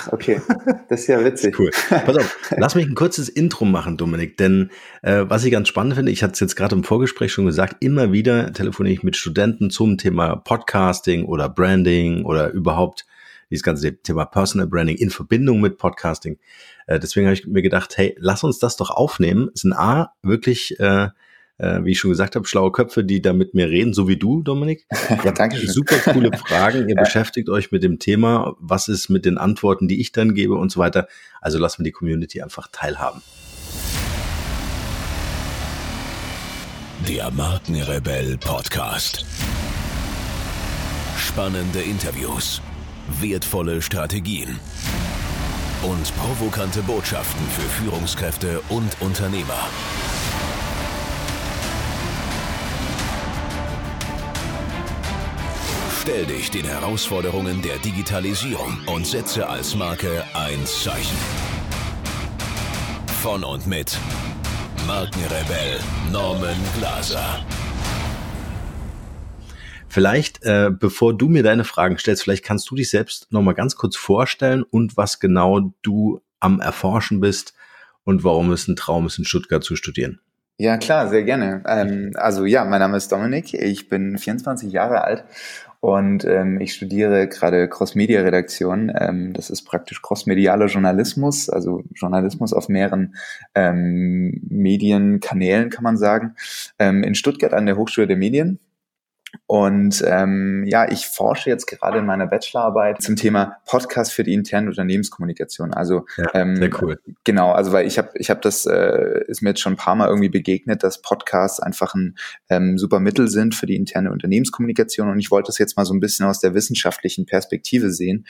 Ach, okay. Das ist ja witzig. cool. Pass auf, lass mich ein kurzes Intro machen, Dominik, denn äh, was ich ganz spannend finde, ich hatte es jetzt gerade im Vorgespräch schon gesagt, immer wieder telefoniere ich mit Studenten zum Thema Podcasting oder Branding oder überhaupt dieses ganze Thema Personal Branding in Verbindung mit Podcasting. Äh, deswegen habe ich mir gedacht, hey, lass uns das doch aufnehmen. Es sind A, wirklich äh, äh, wie ich schon gesagt habe, schlaue Köpfe, die da mit mir reden, so wie du, Dominik. ja, danke schön. Super coole Fragen. Ihr ja. beschäftigt euch mit dem Thema. Was ist mit den Antworten, die ich dann gebe und so weiter. Also lassen wir die Community einfach teilhaben. Der Markenrebell Podcast. Spannende Interviews, wertvolle Strategien und provokante Botschaften für Führungskräfte und Unternehmer. Stell dich den Herausforderungen der Digitalisierung und setze als Marke ein Zeichen. Von und mit Markenrebell Norman Glaser. Vielleicht, äh, bevor du mir deine Fragen stellst, vielleicht kannst du dich selbst nochmal ganz kurz vorstellen und was genau du am Erforschen bist und warum es ein Traum ist, in Stuttgart zu studieren. Ja, klar, sehr gerne. Ähm, also ja, mein Name ist Dominik, ich bin 24 Jahre alt und ähm, ich studiere gerade Cross-Media-Redaktion. Ähm, das ist praktisch cross-medialer Journalismus, also Journalismus auf mehreren ähm, Medienkanälen, kann man sagen, ähm, in Stuttgart an der Hochschule der Medien. Und ähm, ja, ich forsche jetzt gerade in meiner Bachelorarbeit zum Thema Podcast für die interne Unternehmenskommunikation. Also ja, ähm, sehr cool. Genau, also weil ich habe ich habe das äh, ist mir jetzt schon ein paar Mal irgendwie begegnet, dass Podcasts einfach ein ähm, super Mittel sind für die interne Unternehmenskommunikation. Und ich wollte das jetzt mal so ein bisschen aus der wissenschaftlichen Perspektive sehen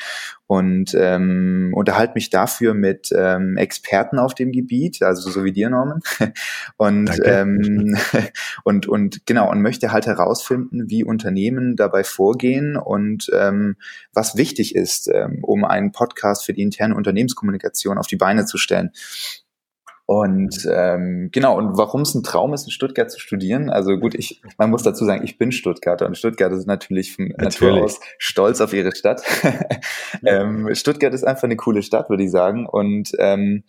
und ähm, unterhalte mich dafür mit ähm, Experten auf dem Gebiet, also so wie dir Norman. und ähm, und und genau und möchte halt herausfinden wie Unternehmen dabei vorgehen und ähm, was wichtig ist, ähm, um einen Podcast für die interne Unternehmenskommunikation auf die Beine zu stellen. Und ähm, genau, und warum es ein Traum ist, in Stuttgart zu studieren, also gut, ich, man muss dazu sagen, ich bin Stuttgarter und Stuttgart ist natürlich von natürlich. Natur aus stolz auf ihre Stadt. ähm, Stuttgart ist einfach eine coole Stadt, würde ich sagen. Und ähm,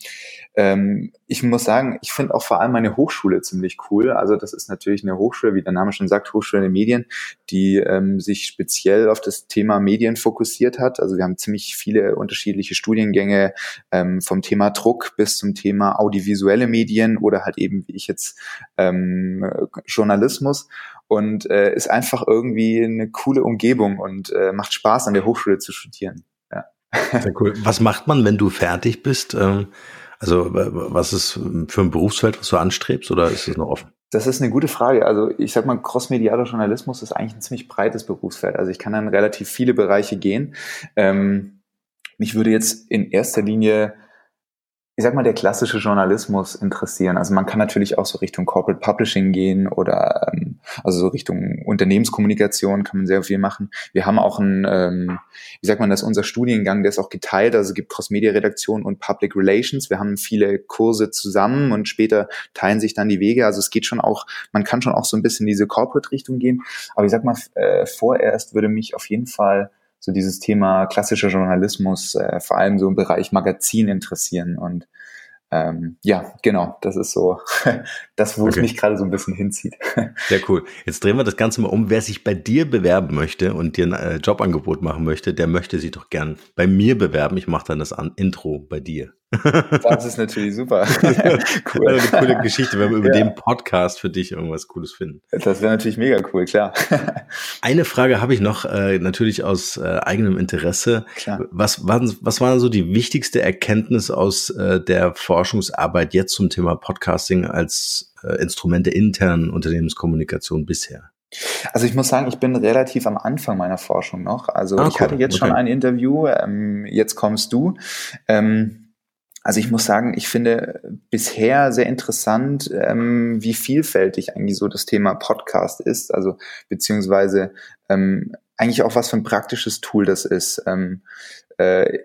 ähm, ich muss sagen, ich finde auch vor allem meine Hochschule ziemlich cool. Also das ist natürlich eine Hochschule, wie der Name schon sagt, Hochschule der Medien, die ähm, sich speziell auf das Thema Medien fokussiert hat. Also wir haben ziemlich viele unterschiedliche Studiengänge ähm, vom Thema Druck bis zum Thema Audiovisual visuelle Medien oder halt eben wie ich jetzt ähm, Journalismus und äh, ist einfach irgendwie eine coole Umgebung und äh, macht Spaß an der Hochschule zu studieren. Ja. Sehr cool. Was macht man, wenn du fertig bist? Ähm, also was ist für ein Berufsfeld, was du anstrebst oder ist es noch offen? Das ist eine gute Frage. Also ich sag mal, crossmedialer Journalismus ist eigentlich ein ziemlich breites Berufsfeld. Also ich kann dann relativ viele Bereiche gehen. Ähm, mich würde jetzt in erster Linie ich sag mal, der klassische Journalismus interessieren. Also man kann natürlich auch so Richtung Corporate Publishing gehen oder ähm, also so Richtung Unternehmenskommunikation kann man sehr viel machen. Wir haben auch ein, ähm, wie sagt man das, unser Studiengang, der ist auch geteilt, also es gibt Cross-Media-Redaktion und Public Relations. Wir haben viele Kurse zusammen und später teilen sich dann die Wege. Also es geht schon auch, man kann schon auch so ein bisschen in diese Corporate-Richtung gehen. Aber ich sag mal, äh, vorerst würde mich auf jeden Fall so dieses Thema klassischer Journalismus, äh, vor allem so im Bereich Magazin interessieren. Und ähm, ja, genau, das ist so das, wo okay. es mich gerade so ein bisschen hinzieht. Sehr cool. Jetzt drehen wir das Ganze mal um. Wer sich bei dir bewerben möchte und dir ein äh, Jobangebot machen möchte, der möchte sich doch gern bei mir bewerben. Ich mache dann das an Intro bei dir. Das ist natürlich super. cool. Eine coole Geschichte, wenn wir über ja. den Podcast für dich irgendwas Cooles finden. Das wäre natürlich mega cool, klar. Eine Frage habe ich noch, äh, natürlich aus äh, eigenem Interesse. Klar. Was, waren, was war so die wichtigste Erkenntnis aus äh, der Forschungsarbeit jetzt zum Thema Podcasting als äh, Instrument der internen Unternehmenskommunikation bisher? Also ich muss sagen, ich bin relativ am Anfang meiner Forschung noch. Also ah, ich cool. hatte jetzt okay. schon ein Interview, ähm, jetzt kommst du. Ähm, also ich muss sagen, ich finde bisher sehr interessant, ähm, wie vielfältig eigentlich so das Thema Podcast ist, also beziehungsweise ähm, eigentlich auch was für ein praktisches Tool das ist. Ähm, äh,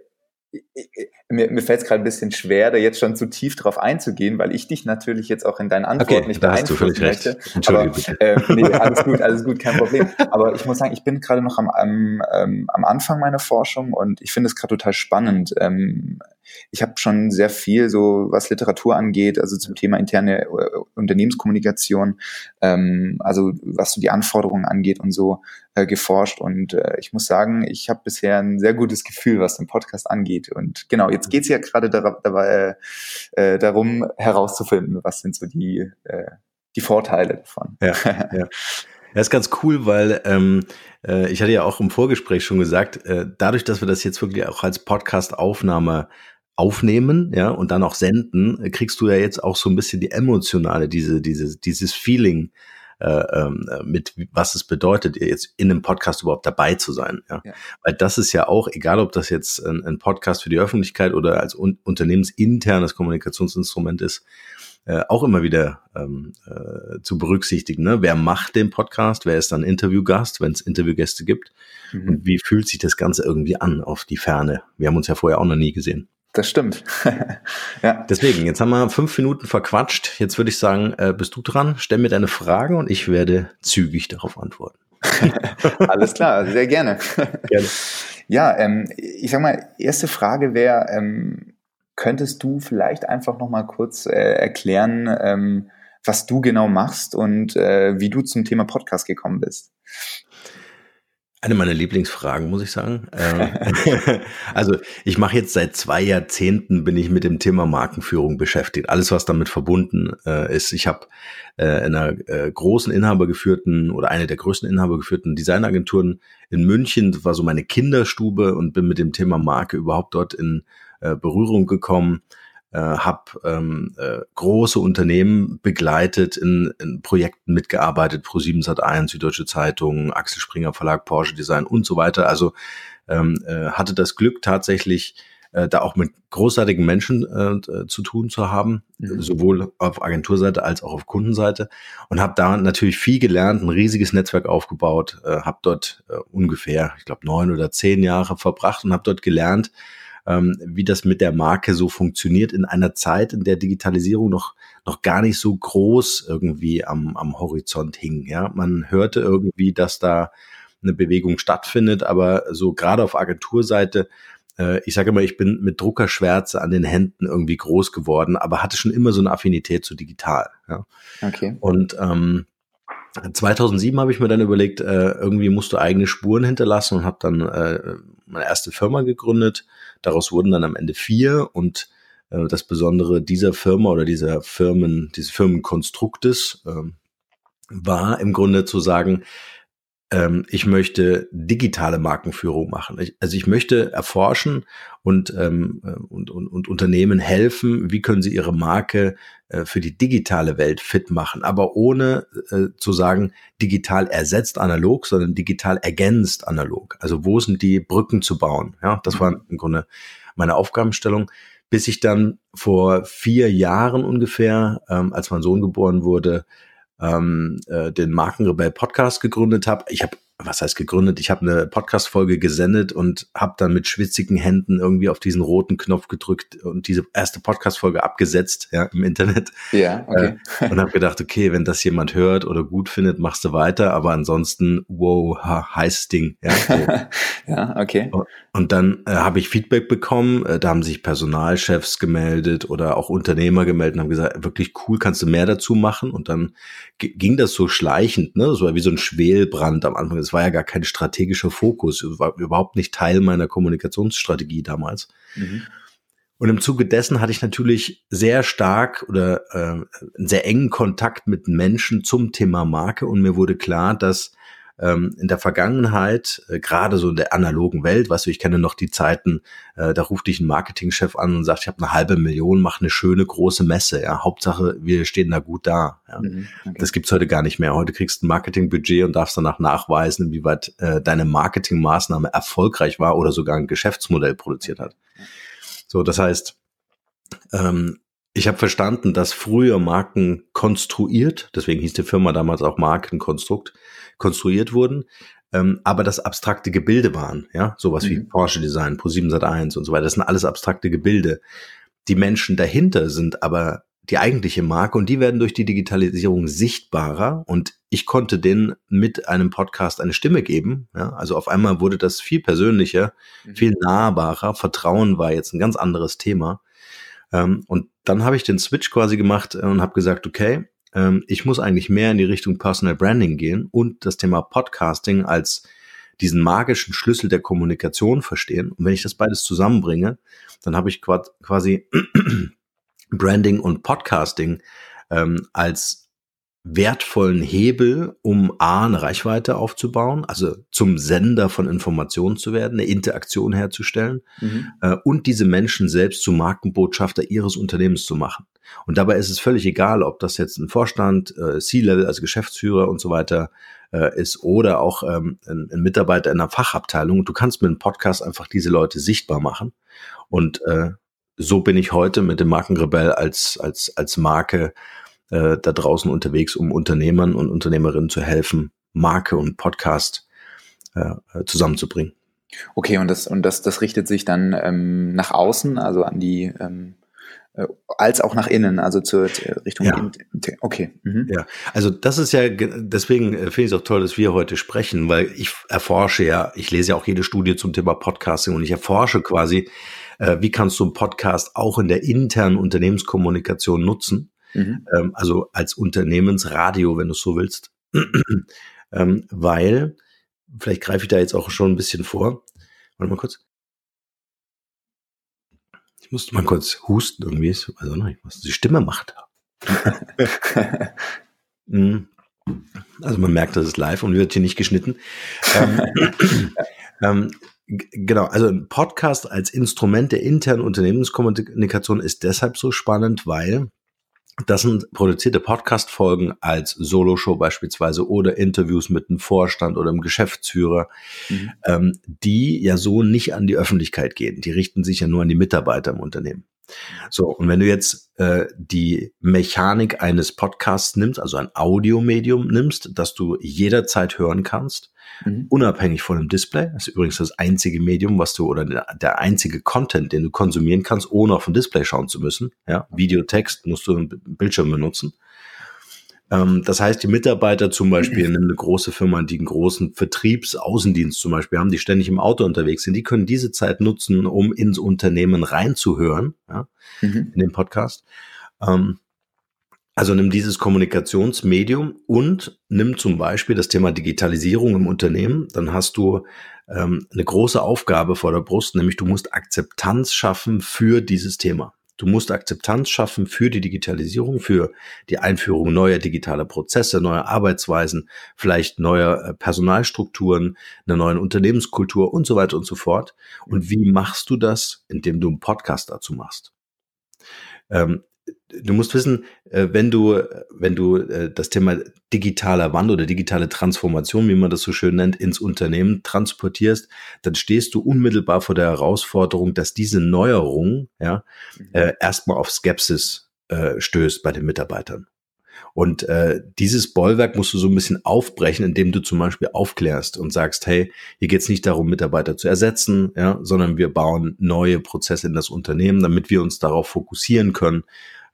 mir, mir fällt es gerade ein bisschen schwer, da jetzt schon zu tief drauf einzugehen, weil ich dich natürlich jetzt auch in deinen Antworten okay, nicht da hast du völlig möchte. recht. Aber, äh, nee, alles gut, alles gut, kein Problem. Aber ich muss sagen, ich bin gerade noch am, am, ähm, am Anfang meiner Forschung und ich finde es gerade total spannend. Ähm, ich habe schon sehr viel, so was Literatur angeht, also zum Thema interne äh, Unternehmenskommunikation, ähm, also was so die Anforderungen angeht und so, äh, geforscht. Und äh, ich muss sagen, ich habe bisher ein sehr gutes Gefühl, was den Podcast angeht. Und genau, jetzt geht es ja gerade dabei, äh, darum herauszufinden, was sind so die, äh, die Vorteile davon. Ja, ja. Das ist ganz cool, weil ähm, äh, ich hatte ja auch im Vorgespräch schon gesagt, äh, dadurch, dass wir das jetzt wirklich auch als Podcast-Aufnahme aufnehmen, ja, und dann auch senden, äh, kriegst du ja jetzt auch so ein bisschen die emotionale, diese, diese, dieses Feeling äh, ähm, äh, mit, was es bedeutet, jetzt in einem Podcast überhaupt dabei zu sein. Ja? ja. Weil das ist ja auch, egal ob das jetzt ein, ein Podcast für die Öffentlichkeit oder als un unternehmensinternes Kommunikationsinstrument ist, äh, auch immer wieder ähm, äh, zu berücksichtigen. Ne? Wer macht den Podcast? Wer ist dann Interviewgast, wenn es Interviewgäste gibt? Mhm. Und wie fühlt sich das Ganze irgendwie an auf die Ferne? Wir haben uns ja vorher auch noch nie gesehen. Das stimmt. ja. Deswegen, jetzt haben wir fünf Minuten verquatscht. Jetzt würde ich sagen, äh, bist du dran? Stell mir deine Frage und ich werde zügig darauf antworten. Alles klar, sehr gerne. gerne. Ja, ähm, ich sag mal, erste Frage wäre, ähm, könntest du vielleicht einfach noch mal kurz äh, erklären, ähm, was du genau machst und äh, wie du zum Thema Podcast gekommen bist? Eine meiner Lieblingsfragen, muss ich sagen. Ähm, also ich mache jetzt seit zwei Jahrzehnten bin ich mit dem Thema Markenführung beschäftigt. Alles, was damit verbunden äh, ist. Ich habe äh, in einer äh, großen inhabergeführten oder eine der größten inhabergeführten Designagenturen in München. Das war so meine Kinderstube und bin mit dem Thema Marke überhaupt dort in Berührung gekommen äh, habe ähm, äh, große Unternehmen begleitet, in, in Projekten mitgearbeitet, Pro7 Sat1, Süddeutsche Zeitung, Axel Springer Verlag, Porsche Design und so weiter. Also ähm, äh, hatte das Glück tatsächlich äh, da auch mit großartigen Menschen äh, zu tun zu haben, mhm. sowohl auf Agenturseite als auch auf Kundenseite und habe da natürlich viel gelernt, ein riesiges Netzwerk aufgebaut, äh, habe dort äh, ungefähr, ich glaube, neun oder zehn Jahre verbracht und habe dort gelernt, ähm, wie das mit der Marke so funktioniert in einer Zeit, in der Digitalisierung noch, noch gar nicht so groß irgendwie am, am Horizont hing. Ja, man hörte irgendwie, dass da eine Bewegung stattfindet, aber so gerade auf Agenturseite äh, ich sage immer, ich bin mit Druckerschwärze an den Händen irgendwie groß geworden, aber hatte schon immer so eine Affinität zu digital. Ja. Okay. Und ähm, 2007 habe ich mir dann überlegt, äh, irgendwie musst du eigene Spuren hinterlassen und habe dann äh, meine erste Firma gegründet. Daraus wurden dann am Ende vier und äh, das Besondere dieser Firma oder dieser Firmen, dieses Firmenkonstruktes äh, war im Grunde zu sagen, ähm, ich möchte digitale Markenführung machen. Ich, also ich möchte erforschen und, ähm, äh, und, und, und Unternehmen helfen, wie können sie ihre Marke äh, für die digitale Welt fit machen, aber ohne äh, zu sagen, digital ersetzt analog, sondern digital ergänzt analog. Also wo sind die Brücken zu bauen? Ja, das war im Grunde meine Aufgabenstellung bis ich dann vor vier Jahren ungefähr, ähm, als mein Sohn geboren wurde, ähm, äh, den Markenrebell Podcast gegründet habe. Ich habe was heißt gegründet? Ich habe eine Podcast-Folge gesendet und habe dann mit schwitzigen Händen irgendwie auf diesen roten Knopf gedrückt und diese erste Podcast-Folge abgesetzt, ja, im Internet. Ja, okay. Äh, und habe gedacht, okay, wenn das jemand hört oder gut findet, machst du weiter, aber ansonsten, wow, ha, heißes Ding. Ja, so. ja okay. Und dann äh, habe ich Feedback bekommen, äh, da haben sich Personalchefs gemeldet oder auch Unternehmer gemeldet und haben gesagt, wirklich cool, kannst du mehr dazu machen? Und dann ging das so schleichend, ne? Das war wie so ein Schwelbrand am Anfang es war ja gar kein strategischer Fokus, war überhaupt nicht Teil meiner Kommunikationsstrategie damals. Mhm. Und im Zuge dessen hatte ich natürlich sehr stark oder äh, einen sehr engen Kontakt mit Menschen zum Thema Marke und mir wurde klar, dass ähm, in der Vergangenheit, äh, gerade so in der analogen Welt, weißt du, ich kenne noch die Zeiten, äh, da ruft dich ein Marketingchef an und sagt, ich habe eine halbe Million, mach eine schöne große Messe. Ja, Hauptsache, wir stehen da gut da. Ja. Mhm, okay. Das gibt's heute gar nicht mehr. Heute kriegst du ein Marketingbudget und darfst danach nachweisen, inwieweit äh, deine Marketingmaßnahme erfolgreich war oder sogar ein Geschäftsmodell produziert hat. So, das heißt, ähm, ich habe verstanden, dass früher Marken konstruiert, deswegen hieß die Firma damals auch Markenkonstrukt, konstruiert wurden, ähm, aber das abstrakte Gebilde waren, ja, sowas mhm. wie Porsche Design, Pro7 Sat1 und so weiter. Das sind alles abstrakte Gebilde. Die Menschen dahinter sind aber die eigentliche Marke und die werden durch die Digitalisierung sichtbarer und ich konnte denen mit einem Podcast eine Stimme geben. Ja, also auf einmal wurde das viel persönlicher, mhm. viel nahbarer. Vertrauen war jetzt ein ganz anderes Thema. Ähm, und dann habe ich den Switch quasi gemacht und habe gesagt, okay, ähm, ich muss eigentlich mehr in die Richtung Personal Branding gehen und das Thema Podcasting als diesen magischen Schlüssel der Kommunikation verstehen. Und wenn ich das beides zusammenbringe, dann habe ich quasi Branding und Podcasting ähm, als wertvollen Hebel, um A, eine Reichweite aufzubauen, also zum Sender von Informationen zu werden, eine Interaktion herzustellen mhm. äh, und diese Menschen selbst zu Markenbotschafter ihres Unternehmens zu machen. Und dabei ist es völlig egal, ob das jetzt ein Vorstand, äh, C-Level, also Geschäftsführer und so weiter äh, ist oder auch ähm, ein, ein Mitarbeiter in einer Fachabteilung. Du kannst mit einem Podcast einfach diese Leute sichtbar machen und äh, so bin ich heute mit dem Markenrebell als, als, als Marke äh, da draußen unterwegs, um Unternehmern und Unternehmerinnen zu helfen, Marke und Podcast äh, zusammenzubringen. Okay, und das, und das, das richtet sich dann ähm, nach außen, also an die ähm, äh, als auch nach innen, also zur, zur Richtung. Ja. Okay. Mhm. Ja, also das ist ja, deswegen äh, finde ich es auch toll, dass wir heute sprechen, weil ich erforsche ja, ich lese ja auch jede Studie zum Thema Podcasting und ich erforsche quasi, äh, wie kannst du einen Podcast auch in der internen Unternehmenskommunikation nutzen? Mhm. Ähm, also als Unternehmensradio, wenn du so willst. ähm, weil, vielleicht greife ich da jetzt auch schon ein bisschen vor. Warte mal kurz. Ich musste mal kurz husten irgendwie, also nicht, was die Stimme macht. Mhm. also man merkt, das ist live und wird hier nicht geschnitten. ähm, ähm, Genau, also ein Podcast als Instrument der internen Unternehmenskommunikation ist deshalb so spannend, weil das sind produzierte Podcast-Folgen als Solo-Show beispielsweise oder Interviews mit einem Vorstand oder einem Geschäftsführer, mhm. ähm, die ja so nicht an die Öffentlichkeit gehen. Die richten sich ja nur an die Mitarbeiter im Unternehmen. So, und wenn du jetzt äh, die Mechanik eines Podcasts nimmst, also ein Audiomedium nimmst, das du jederzeit hören kannst, mhm. unabhängig von dem Display, das ist übrigens das einzige Medium, was du oder der, einzige Content, den du konsumieren kannst, ohne auf ein Display schauen zu müssen. Ja, Video, Text musst du einen Bildschirm benutzen. Ähm, das heißt, die Mitarbeiter zum Beispiel in eine große Firma, die einen großen Vertriebsaußendienst zum Beispiel haben, die ständig im Auto unterwegs sind, die können diese Zeit nutzen, um ins Unternehmen reinzuhören, ja, mhm. in den Podcast. Ähm, also nimm dieses Kommunikationsmedium und nimm zum Beispiel das Thema Digitalisierung im Unternehmen. Dann hast du ähm, eine große Aufgabe vor der Brust, nämlich du musst Akzeptanz schaffen für dieses Thema. Du musst Akzeptanz schaffen für die Digitalisierung, für die Einführung neuer digitaler Prozesse, neuer Arbeitsweisen, vielleicht neuer äh, Personalstrukturen, einer neuen Unternehmenskultur und so weiter und so fort. Und wie machst du das? Indem du einen Podcast dazu machst. Ähm, du musst wissen, äh, wenn du, wenn du äh, das Thema digitaler Wandel oder digitale Transformation, wie man das so schön nennt, ins Unternehmen transportierst, dann stehst du unmittelbar vor der Herausforderung, dass diese Neuerung ja mhm. äh, erstmal auf Skepsis äh, stößt bei den Mitarbeitern. Und äh, dieses Bollwerk musst du so ein bisschen aufbrechen, indem du zum Beispiel aufklärst und sagst, hey, hier geht es nicht darum, Mitarbeiter zu ersetzen, ja, sondern wir bauen neue Prozesse in das Unternehmen, damit wir uns darauf fokussieren können,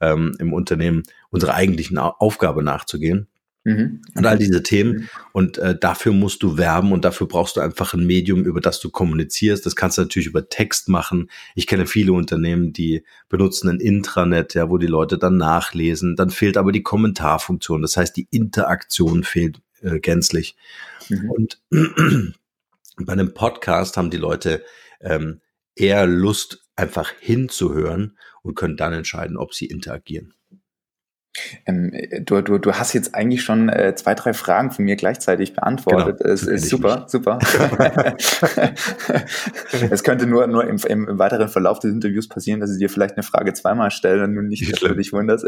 ähm, im Unternehmen unserer eigentlichen Aufgabe nachzugehen. Mhm. Und all diese Themen. Mhm. Und äh, dafür musst du werben und dafür brauchst du einfach ein Medium, über das du kommunizierst. Das kannst du natürlich über Text machen. Ich kenne viele Unternehmen, die benutzen ein Intranet, ja, wo die Leute dann nachlesen. Dann fehlt aber die Kommentarfunktion. Das heißt, die Interaktion fehlt äh, gänzlich. Mhm. Und bei einem Podcast haben die Leute ähm, eher Lust, einfach hinzuhören und können dann entscheiden, ob sie interagieren. Ähm, du, du, du hast jetzt eigentlich schon äh, zwei, drei Fragen von mir gleichzeitig beantwortet. Genau, es ist super, nicht. super. es könnte nur, nur im, im, weiteren Verlauf des Interviews passieren, dass ich dir vielleicht eine Frage zweimal stelle und du nicht, dass du dich wunderst.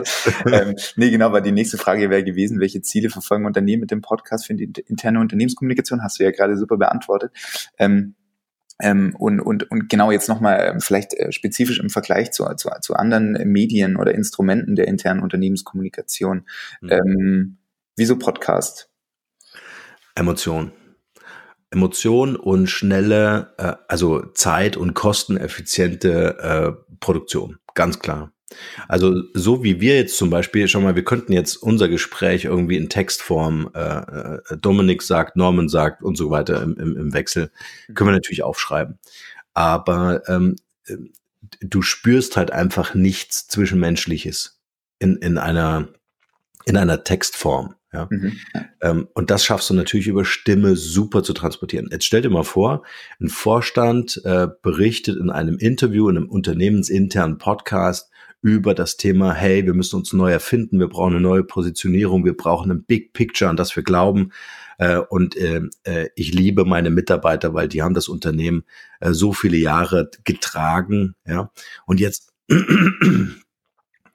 ähm, nee, genau, weil die nächste Frage wäre gewesen, welche Ziele verfolgen Unternehmen mit dem Podcast für die interne Unternehmenskommunikation? Hast du ja gerade super beantwortet. Ähm, ähm, und, und, und genau jetzt nochmal ähm, vielleicht äh, spezifisch im Vergleich zu, zu, zu anderen Medien oder Instrumenten der internen Unternehmenskommunikation. Mhm. Ähm, wieso Podcast? Emotion. Emotion und schnelle, äh, also Zeit- und kosteneffiziente äh, Produktion, ganz klar. Also so wie wir jetzt zum Beispiel, schon mal, wir könnten jetzt unser Gespräch irgendwie in Textform, äh, äh, Dominik sagt, Norman sagt und so weiter im, im, im Wechsel, können wir natürlich aufschreiben. Aber ähm, du spürst halt einfach nichts Zwischenmenschliches in, in einer in einer Textform. Ja. Mhm. Ähm, und das schaffst du natürlich über Stimme super zu transportieren. Jetzt stell dir mal vor, ein Vorstand äh, berichtet in einem Interview, in einem unternehmensinternen Podcast über das Thema, hey, wir müssen uns neu erfinden, wir brauchen eine neue Positionierung, wir brauchen ein Big Picture, an das wir glauben. Äh, und äh, äh, ich liebe meine Mitarbeiter, weil die haben das Unternehmen äh, so viele Jahre getragen. Ja. Und jetzt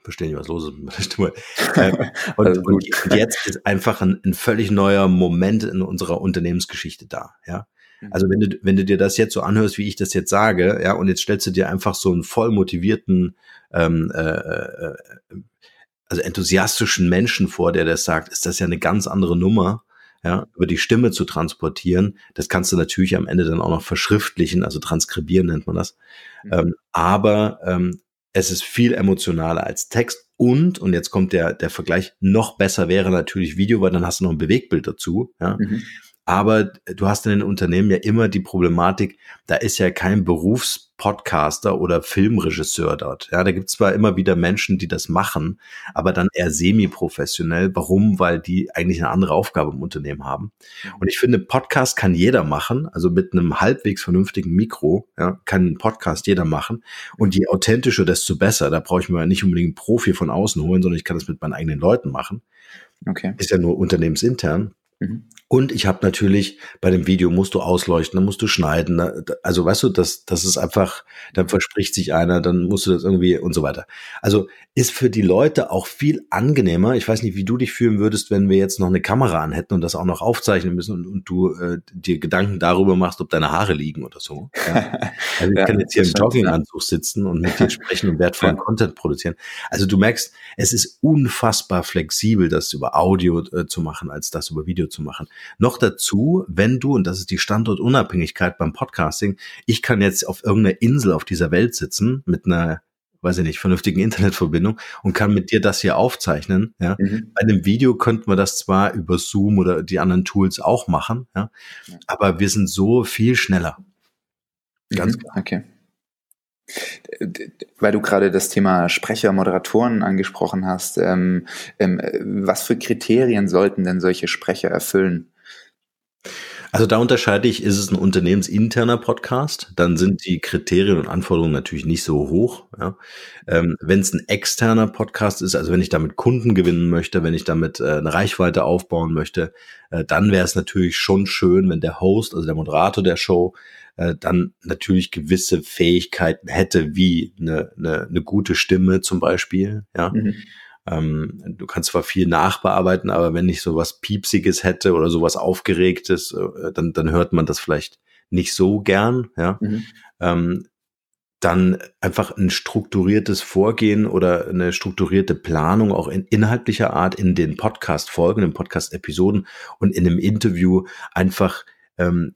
verstehen nicht, was los ist mit meiner Stimme. Ähm, und, also und, jetzt ist einfach ein, ein, völlig neuer Moment in unserer Unternehmensgeschichte da. Ja. Also wenn du, wenn du dir das jetzt so anhörst, wie ich das jetzt sage, ja, und jetzt stellst du dir einfach so einen voll motivierten, ähm, äh, äh, also enthusiastischen Menschen vor, der das sagt, ist das ja eine ganz andere Nummer, ja, über die Stimme zu transportieren. Das kannst du natürlich am Ende dann auch noch verschriftlichen, also transkribieren nennt man das. Mhm. Ähm, aber ähm, es ist viel emotionaler als Text und, und jetzt kommt der, der Vergleich, noch besser wäre natürlich Video, weil dann hast du noch ein Bewegtbild dazu. Ja. Mhm. Aber du hast in den Unternehmen ja immer die Problematik, da ist ja kein Berufspodcaster oder Filmregisseur dort. Ja, da gibt es zwar immer wieder Menschen, die das machen, aber dann eher semi-professionell. Warum? Weil die eigentlich eine andere Aufgabe im Unternehmen haben. Und ich finde, Podcast kann jeder machen, also mit einem halbwegs vernünftigen Mikro, ja, kann ein Podcast jeder machen. Und je authentischer, desto besser. Da brauche ich mir nicht unbedingt einen Profi von außen holen, sondern ich kann das mit meinen eigenen Leuten machen. Okay. Ist ja nur unternehmensintern. Mhm. Und ich habe natürlich bei dem Video musst du ausleuchten, dann musst du schneiden. Also weißt du, das, das ist einfach, dann verspricht sich einer, dann musst du das irgendwie und so weiter. Also ist für die Leute auch viel angenehmer. Ich weiß nicht, wie du dich fühlen würdest, wenn wir jetzt noch eine Kamera an hätten und das auch noch aufzeichnen müssen und, und du äh, dir Gedanken darüber machst, ob deine Haare liegen oder so. Ja? Also ich ja, kann jetzt hier im Jogginganzug sitzen und mit dir sprechen und wertvollen ja. Content produzieren. Also du merkst, es ist unfassbar flexibel, das über Audio äh, zu machen, als das über Video zu machen. Noch dazu, wenn du, und das ist die Standortunabhängigkeit beim Podcasting, ich kann jetzt auf irgendeiner Insel auf dieser Welt sitzen mit einer weiß ich nicht, vernünftigen Internetverbindung und kann mit dir das hier aufzeichnen. Ja. Mhm. Bei einem Video könnten wir das zwar über Zoom oder die anderen Tools auch machen, ja, aber wir sind so viel schneller. Ganz mhm. klar. Okay. Weil du gerade das Thema Sprecher, Moderatoren angesprochen hast, ähm, ähm, was für Kriterien sollten denn solche Sprecher erfüllen? Also da unterscheide ich, ist es ein unternehmensinterner Podcast, dann sind die Kriterien und Anforderungen natürlich nicht so hoch. Ja. Ähm, wenn es ein externer Podcast ist, also wenn ich damit Kunden gewinnen möchte, wenn ich damit äh, eine Reichweite aufbauen möchte, äh, dann wäre es natürlich schon schön, wenn der Host, also der Moderator der Show, äh, dann natürlich gewisse Fähigkeiten hätte, wie eine, eine, eine gute Stimme zum Beispiel. Ja. Mhm ähm, du kannst zwar viel nachbearbeiten, aber wenn ich sowas Piepsiges hätte oder sowas Aufgeregtes, äh, dann, dann hört man das vielleicht nicht so gern, ja. Mhm. Ähm, dann einfach ein strukturiertes Vorgehen oder eine strukturierte Planung auch in inhaltlicher Art in den Podcast-Folgen, in Podcast-Episoden und in einem Interview einfach ähm,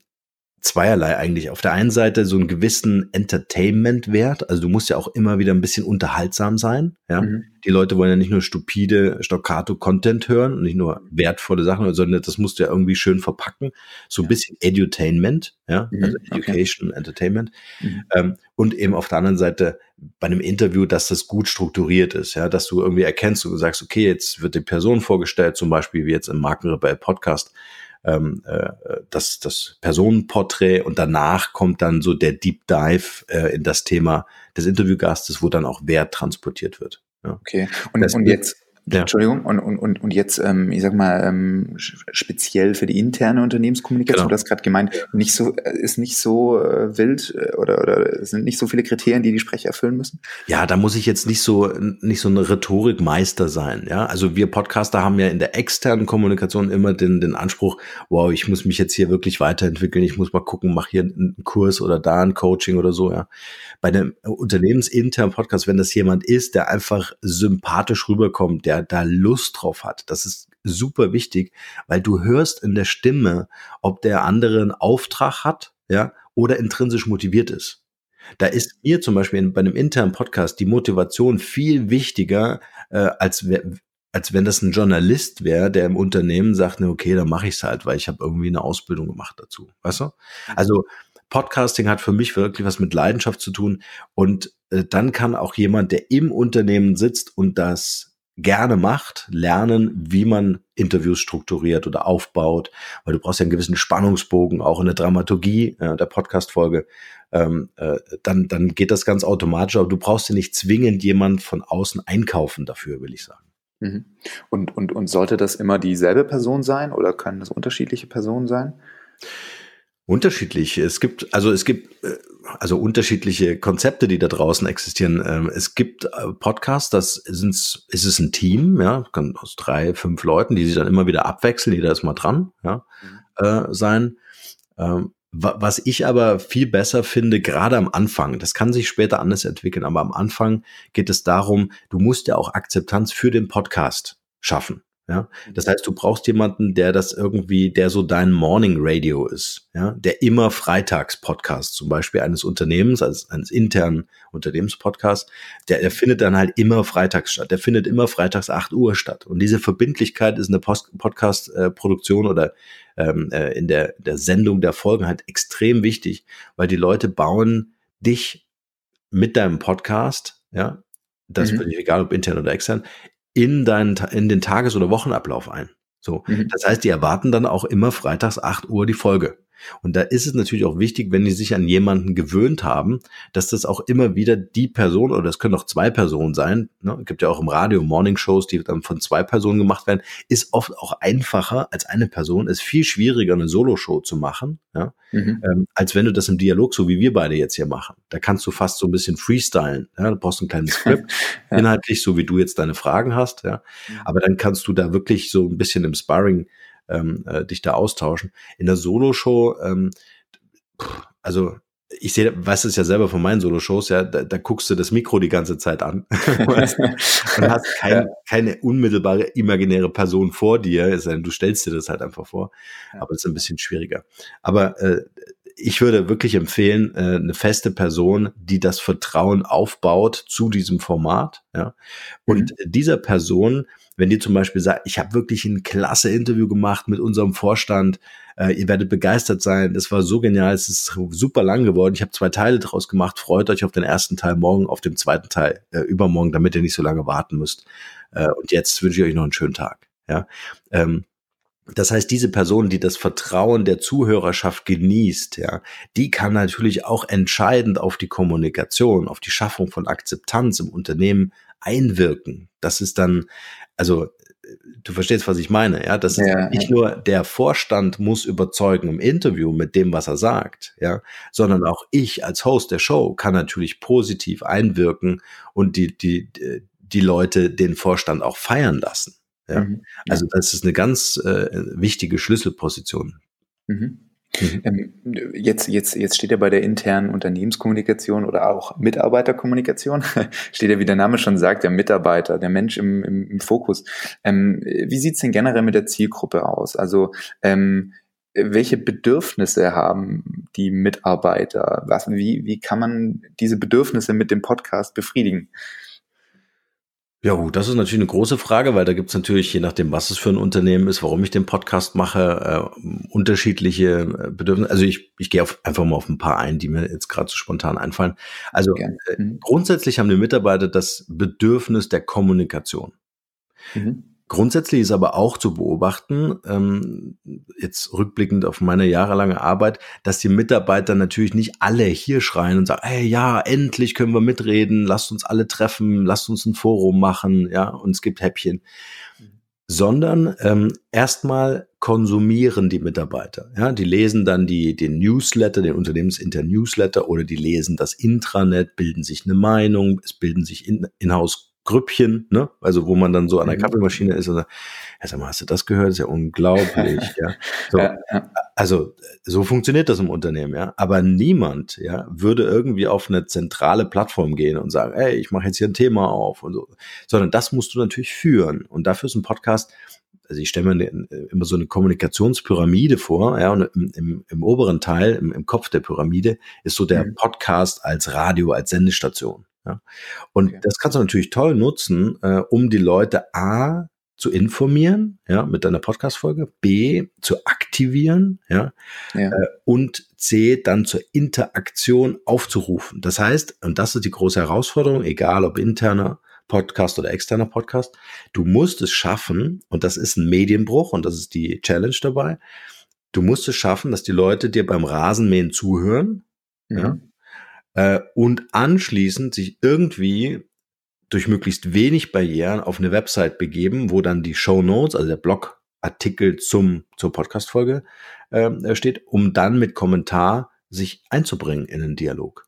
zweierlei eigentlich. Auf der einen Seite so einen gewissen Entertainment-Wert, also du musst ja auch immer wieder ein bisschen unterhaltsam sein. Ja? Mhm. Die Leute wollen ja nicht nur stupide Stoccato-Content hören und nicht nur wertvolle Sachen, sondern das musst du ja irgendwie schön verpacken. So ein bisschen Edutainment, ja, mhm. also Education, okay. Entertainment. Mhm. Ähm, und eben auf der anderen Seite bei einem Interview, dass das gut strukturiert ist, ja, dass du irgendwie erkennst und sagst, okay, jetzt wird die Person vorgestellt, zum Beispiel wie jetzt im Markenrebell Podcast ähm, äh, das, das Personenporträt und danach kommt dann so der Deep Dive äh, in das Thema des Interviewgastes, wo dann auch Wert transportiert wird. Ja. Okay, und, und jetzt ja. Entschuldigung, und, und, und, jetzt, ähm, ich sag mal, ähm, speziell für die interne Unternehmenskommunikation, genau. du hast gerade gemeint, nicht so, äh, ist nicht so äh, wild äh, oder, oder sind nicht so viele Kriterien, die die Sprecher erfüllen müssen? Ja, da muss ich jetzt nicht so, nicht so eine Rhetorikmeister sein, ja. Also wir Podcaster haben ja in der externen Kommunikation immer den, den Anspruch, wow, ich muss mich jetzt hier wirklich weiterentwickeln, ich muss mal gucken, mach hier einen Kurs oder da ein Coaching oder so, ja. Bei einem unternehmensinternen Podcast, wenn das jemand ist, der einfach sympathisch rüberkommt, der da Lust drauf hat. Das ist super wichtig, weil du hörst in der Stimme, ob der andere einen Auftrag hat, ja, oder intrinsisch motiviert ist. Da ist mir zum Beispiel bei einem internen Podcast die Motivation viel wichtiger, äh, als, als wenn das ein Journalist wäre, der im Unternehmen sagt, ne, okay, dann mache ich es halt, weil ich habe irgendwie eine Ausbildung gemacht dazu. Weißt du? Also Podcasting hat für mich wirklich was mit Leidenschaft zu tun. Und äh, dann kann auch jemand, der im Unternehmen sitzt und das gerne macht, lernen, wie man Interviews strukturiert oder aufbaut, weil du brauchst ja einen gewissen Spannungsbogen, auch in der Dramaturgie äh, der Podcast-Folge. Ähm, äh, dann, dann geht das ganz automatisch, aber du brauchst ja nicht zwingend jemand von außen einkaufen dafür, will ich sagen. Mhm. Und, und, und sollte das immer dieselbe Person sein oder können das unterschiedliche Personen sein? Unterschiedlich. Es gibt, also es gibt, äh, also unterschiedliche Konzepte, die da draußen existieren. Ähm, es gibt äh, Podcasts, das sind, ist es ein Team, ja, kann aus drei, fünf Leuten, die sich dann immer wieder abwechseln, jeder ist mal dran, ja, mhm. äh, sein. Ähm, was ich aber viel besser finde, gerade am Anfang, das kann sich später anders entwickeln, aber am Anfang geht es darum, du musst ja auch Akzeptanz für den Podcast schaffen. Ja, das heißt, du brauchst jemanden, der das irgendwie, der so dein Morning Radio ist, ja, der immer freitags Podcast, zum Beispiel eines Unternehmens, als eines internen Unternehmenspodcasts, der, der findet dann halt immer freitags statt. Der findet immer freitags 8 Uhr statt. Und diese Verbindlichkeit ist in der Podcast-Produktion oder ähm, äh, in der, der Sendung der Folgen halt extrem wichtig, weil die Leute bauen dich mit deinem Podcast, ja, das mhm. völlig egal, ob intern oder extern, in deinen, in den Tages- oder Wochenablauf ein. So. Mhm. Das heißt, die erwarten dann auch immer freitags 8 Uhr die Folge. Und da ist es natürlich auch wichtig, wenn die sich an jemanden gewöhnt haben, dass das auch immer wieder die Person, oder es können auch zwei Personen sein, ne, gibt ja auch im Radio Morning-Shows, die dann von zwei Personen gemacht werden, ist oft auch einfacher als eine Person, ist viel schwieriger, eine Solo-Show zu machen, ja, mhm. ähm, als wenn du das im Dialog, so wie wir beide jetzt hier machen. Da kannst du fast so ein bisschen freestylen, ja, du brauchst ein kleines Skript, ja. inhaltlich, so wie du jetzt deine Fragen hast, ja, mhm. aber dann kannst du da wirklich so ein bisschen im Sparring ähm, äh, dich da austauschen. In der Solo-Show, ähm, also ich sehe, weiß es ja selber von meinen Solo-Shows, ja, da, da guckst du das Mikro die ganze Zeit an und hast kein, ja. keine unmittelbare imaginäre Person vor dir, denn, du stellst dir das halt einfach vor, aber es ist ein bisschen schwieriger. Aber äh, ich würde wirklich empfehlen, äh, eine feste Person, die das Vertrauen aufbaut zu diesem Format, ja, und mhm. dieser Person wenn die zum Beispiel sagt, ich habe wirklich ein klasse Interview gemacht mit unserem Vorstand, äh, ihr werdet begeistert sein, das war so genial, es ist super lang geworden, ich habe zwei Teile draus gemacht, freut euch auf den ersten Teil morgen, auf den zweiten Teil äh, übermorgen, damit ihr nicht so lange warten müsst. Äh, und jetzt wünsche ich euch noch einen schönen Tag. Ja. Ähm, das heißt, diese Person, die das Vertrauen der Zuhörerschaft genießt, ja, die kann natürlich auch entscheidend auf die Kommunikation, auf die Schaffung von Akzeptanz im Unternehmen einwirken. Das ist dann also du verstehst, was ich meine, ja. Das ist ja, nicht ja. nur der Vorstand muss überzeugen im Interview mit dem, was er sagt, ja, sondern auch ich als Host der Show kann natürlich positiv einwirken und die, die, die Leute den Vorstand auch feiern lassen. Ja. Mhm. Also das ist eine ganz äh, wichtige Schlüsselposition. Mhm. Mhm. Ähm, jetzt, jetzt, jetzt steht ja bei der internen Unternehmenskommunikation oder auch Mitarbeiterkommunikation, steht ja, wie der Name schon sagt, der Mitarbeiter, der Mensch im, im, im Fokus. Ähm, wie sieht's denn generell mit der Zielgruppe aus? Also ähm, welche Bedürfnisse haben die Mitarbeiter? Was, wie, wie kann man diese Bedürfnisse mit dem Podcast befriedigen? Ja, gut, das ist natürlich eine große Frage, weil da gibt es natürlich, je nachdem, was es für ein Unternehmen ist, warum ich den Podcast mache, äh, unterschiedliche äh, Bedürfnisse. Also ich, ich gehe einfach mal auf ein paar ein, die mir jetzt gerade so spontan einfallen. Also äh, mhm. grundsätzlich haben die Mitarbeiter das Bedürfnis der Kommunikation. Mhm. Grundsätzlich ist aber auch zu beobachten, ähm, jetzt rückblickend auf meine jahrelange Arbeit, dass die Mitarbeiter natürlich nicht alle hier schreien und sagen, hey, ja, endlich können wir mitreden, lasst uns alle treffen, lasst uns ein Forum machen, ja, und es gibt Häppchen. Sondern ähm, erstmal konsumieren die Mitarbeiter. Ja, die lesen dann die, den Newsletter, den unternehmensinternen Newsletter oder die lesen das Intranet, bilden sich eine Meinung, es bilden sich in, in-house Grüppchen, ne? Also wo man dann so an der mhm. Kaffeemaschine ist und sagt, ja, sag mal, hast du das gehört? Das ist ja unglaublich, ja. So, ja, ja. Also so funktioniert das im Unternehmen, ja. Aber niemand, ja, würde irgendwie auf eine zentrale Plattform gehen und sagen, ey, ich mache jetzt hier ein Thema auf und so. Sondern das musst du natürlich führen. Und dafür ist ein Podcast also ich stelle mir immer so eine Kommunikationspyramide vor, ja, und im, im, im oberen Teil, im, im, Kopf der Pyramide, ist so der mhm. Podcast als Radio, als Sendestation. Ja. Und okay. das kannst du natürlich toll nutzen, äh, um die Leute A zu informieren, ja, mit deiner Podcast-Folge, B zu aktivieren, ja, ja. Äh, und C dann zur Interaktion aufzurufen. Das heißt, und das ist die große Herausforderung, egal ob interner Podcast oder externer Podcast, du musst es schaffen, und das ist ein Medienbruch und das ist die Challenge dabei, du musst es schaffen, dass die Leute dir beim Rasenmähen zuhören, mhm. ja, äh, und anschließend sich irgendwie durch möglichst wenig Barrieren auf eine Website begeben, wo dann die Show Notes, also der Blogartikel zum zur Podcast-Folge äh, steht, um dann mit Kommentar sich einzubringen in einen Dialog.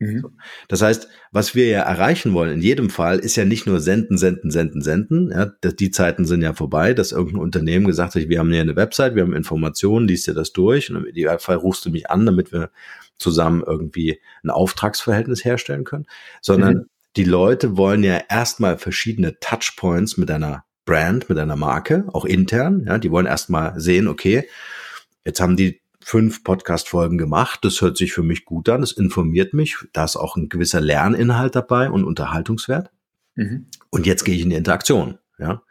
Mhm. Das heißt, was wir ja erreichen wollen in jedem Fall, ist ja nicht nur senden, senden, senden, senden. Ja, die Zeiten sind ja vorbei, dass irgendein Unternehmen gesagt hat, wir haben hier eine Website, wir haben Informationen, liest dir das durch und im Idealfall rufst du mich an, damit wir zusammen irgendwie ein Auftragsverhältnis herstellen können, sondern mhm. die Leute wollen ja erstmal verschiedene Touchpoints mit einer Brand, mit einer Marke, auch intern. Ja, die wollen erstmal sehen, okay, jetzt haben die fünf Podcast-Folgen gemacht. Das hört sich für mich gut an. Das informiert mich. Da ist auch ein gewisser Lerninhalt dabei und Unterhaltungswert. Mhm. Und jetzt gehe ich in die Interaktion. Ja,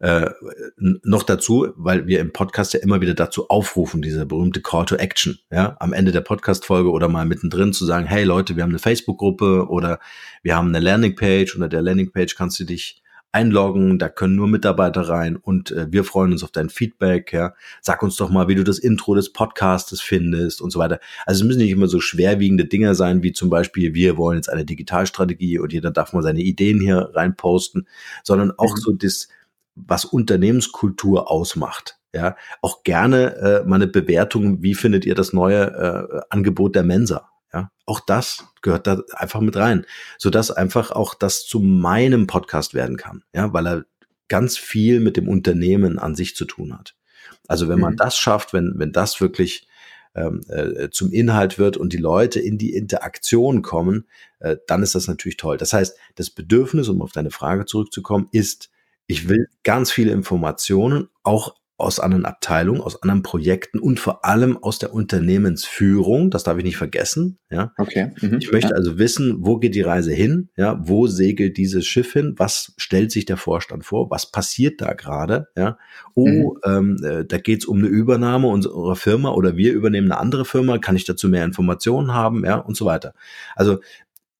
äh, noch dazu, weil wir im Podcast ja immer wieder dazu aufrufen, diese berühmte Call to Action, ja, am Ende der Podcast-Folge oder mal mittendrin zu sagen, hey Leute, wir haben eine Facebook-Gruppe oder wir haben eine Landingpage. Unter der Landingpage kannst du dich einloggen, da können nur Mitarbeiter rein und äh, wir freuen uns auf dein Feedback, ja. Sag uns doch mal, wie du das Intro des Podcastes findest und so weiter. Also es müssen nicht immer so schwerwiegende Dinge sein, wie zum Beispiel, wir wollen jetzt eine Digitalstrategie und jeder darf mal seine Ideen hier reinposten, sondern auch mhm. so das, was Unternehmenskultur ausmacht. Ja, auch gerne äh, mal eine Bewertung, wie findet ihr das neue äh, Angebot der Mensa? Ja, auch das gehört da einfach mit rein, so dass einfach auch das zu meinem Podcast werden kann. Ja, weil er ganz viel mit dem Unternehmen an sich zu tun hat. Also wenn man mhm. das schafft, wenn, wenn das wirklich ähm, äh, zum Inhalt wird und die Leute in die Interaktion kommen, äh, dann ist das natürlich toll. Das heißt, das Bedürfnis, um auf deine Frage zurückzukommen, ist, ich will ganz viele Informationen, auch aus anderen Abteilungen, aus anderen Projekten und vor allem aus der Unternehmensführung. Das darf ich nicht vergessen. Ja. Okay. Mhm. Ich möchte ja. also wissen, wo geht die Reise hin? Ja, wo segelt dieses Schiff hin? Was stellt sich der Vorstand vor? Was passiert da gerade? Ja. Oh, mhm. ähm, äh, da geht es um eine Übernahme unserer Firma oder wir übernehmen eine andere Firma. Kann ich dazu mehr Informationen haben? Ja, und so weiter. Also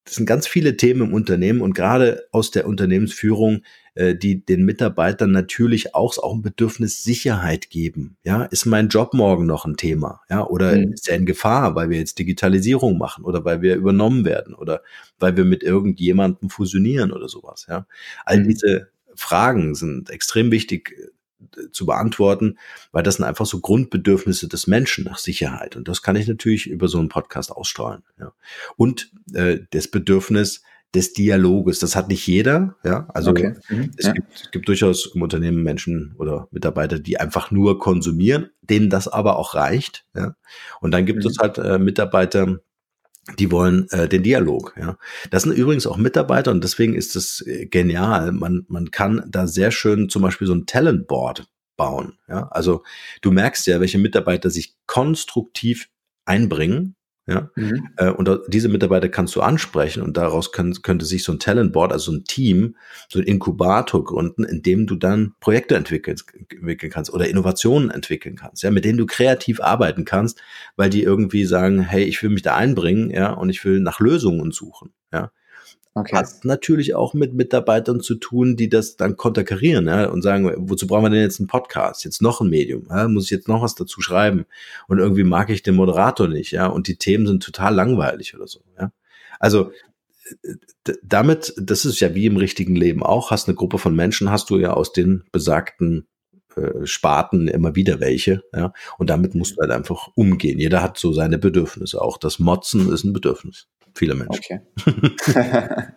das sind ganz viele Themen im Unternehmen und gerade aus der Unternehmensführung äh, die den Mitarbeitern natürlich auch, auch ein Bedürfnis Sicherheit geben. Ja, ist mein Job morgen noch ein Thema? Ja, oder mhm. ist er in Gefahr, weil wir jetzt Digitalisierung machen oder weil wir übernommen werden oder weil wir mit irgendjemandem fusionieren oder sowas? Ja, all mhm. diese Fragen sind extrem wichtig zu beantworten, weil das sind einfach so Grundbedürfnisse des Menschen nach Sicherheit. Und das kann ich natürlich über so einen Podcast ausstrahlen. Ja. Und äh, das Bedürfnis, des Dialoges. Das hat nicht jeder, ja. Also okay. mhm. es, ja. gibt, es gibt durchaus im Unternehmen Menschen oder Mitarbeiter, die einfach nur konsumieren, denen das aber auch reicht, ja. Und dann gibt mhm. es halt äh, Mitarbeiter, die wollen äh, den Dialog, ja. Das sind übrigens auch Mitarbeiter und deswegen ist es äh, genial. Man, man kann da sehr schön zum Beispiel so ein Talentboard bauen, ja. Also du merkst ja, welche Mitarbeiter sich konstruktiv einbringen ja? Mhm. Äh, und diese Mitarbeiter kannst du ansprechen und daraus kann, könnte sich so ein Talentboard, also so ein Team, so ein Inkubator gründen, in dem du dann Projekte entwickeln, entwickeln kannst oder Innovationen entwickeln kannst, ja, mit denen du kreativ arbeiten kannst, weil die irgendwie sagen, hey, ich will mich da einbringen, ja, und ich will nach Lösungen suchen, ja. Okay. Hat natürlich auch mit Mitarbeitern zu tun, die das dann konterkarieren ja, und sagen, wozu brauchen wir denn jetzt einen Podcast? Jetzt noch ein Medium? Ja, muss ich jetzt noch was dazu schreiben? Und irgendwie mag ich den Moderator nicht, ja, und die Themen sind total langweilig oder so. Ja. Also damit, das ist ja wie im richtigen Leben auch, hast eine Gruppe von Menschen, hast du ja aus den besagten äh, Sparten immer wieder welche, ja, und damit musst du halt einfach umgehen. Jeder hat so seine Bedürfnisse. Auch das Motzen ist ein Bedürfnis viele Menschen. Okay.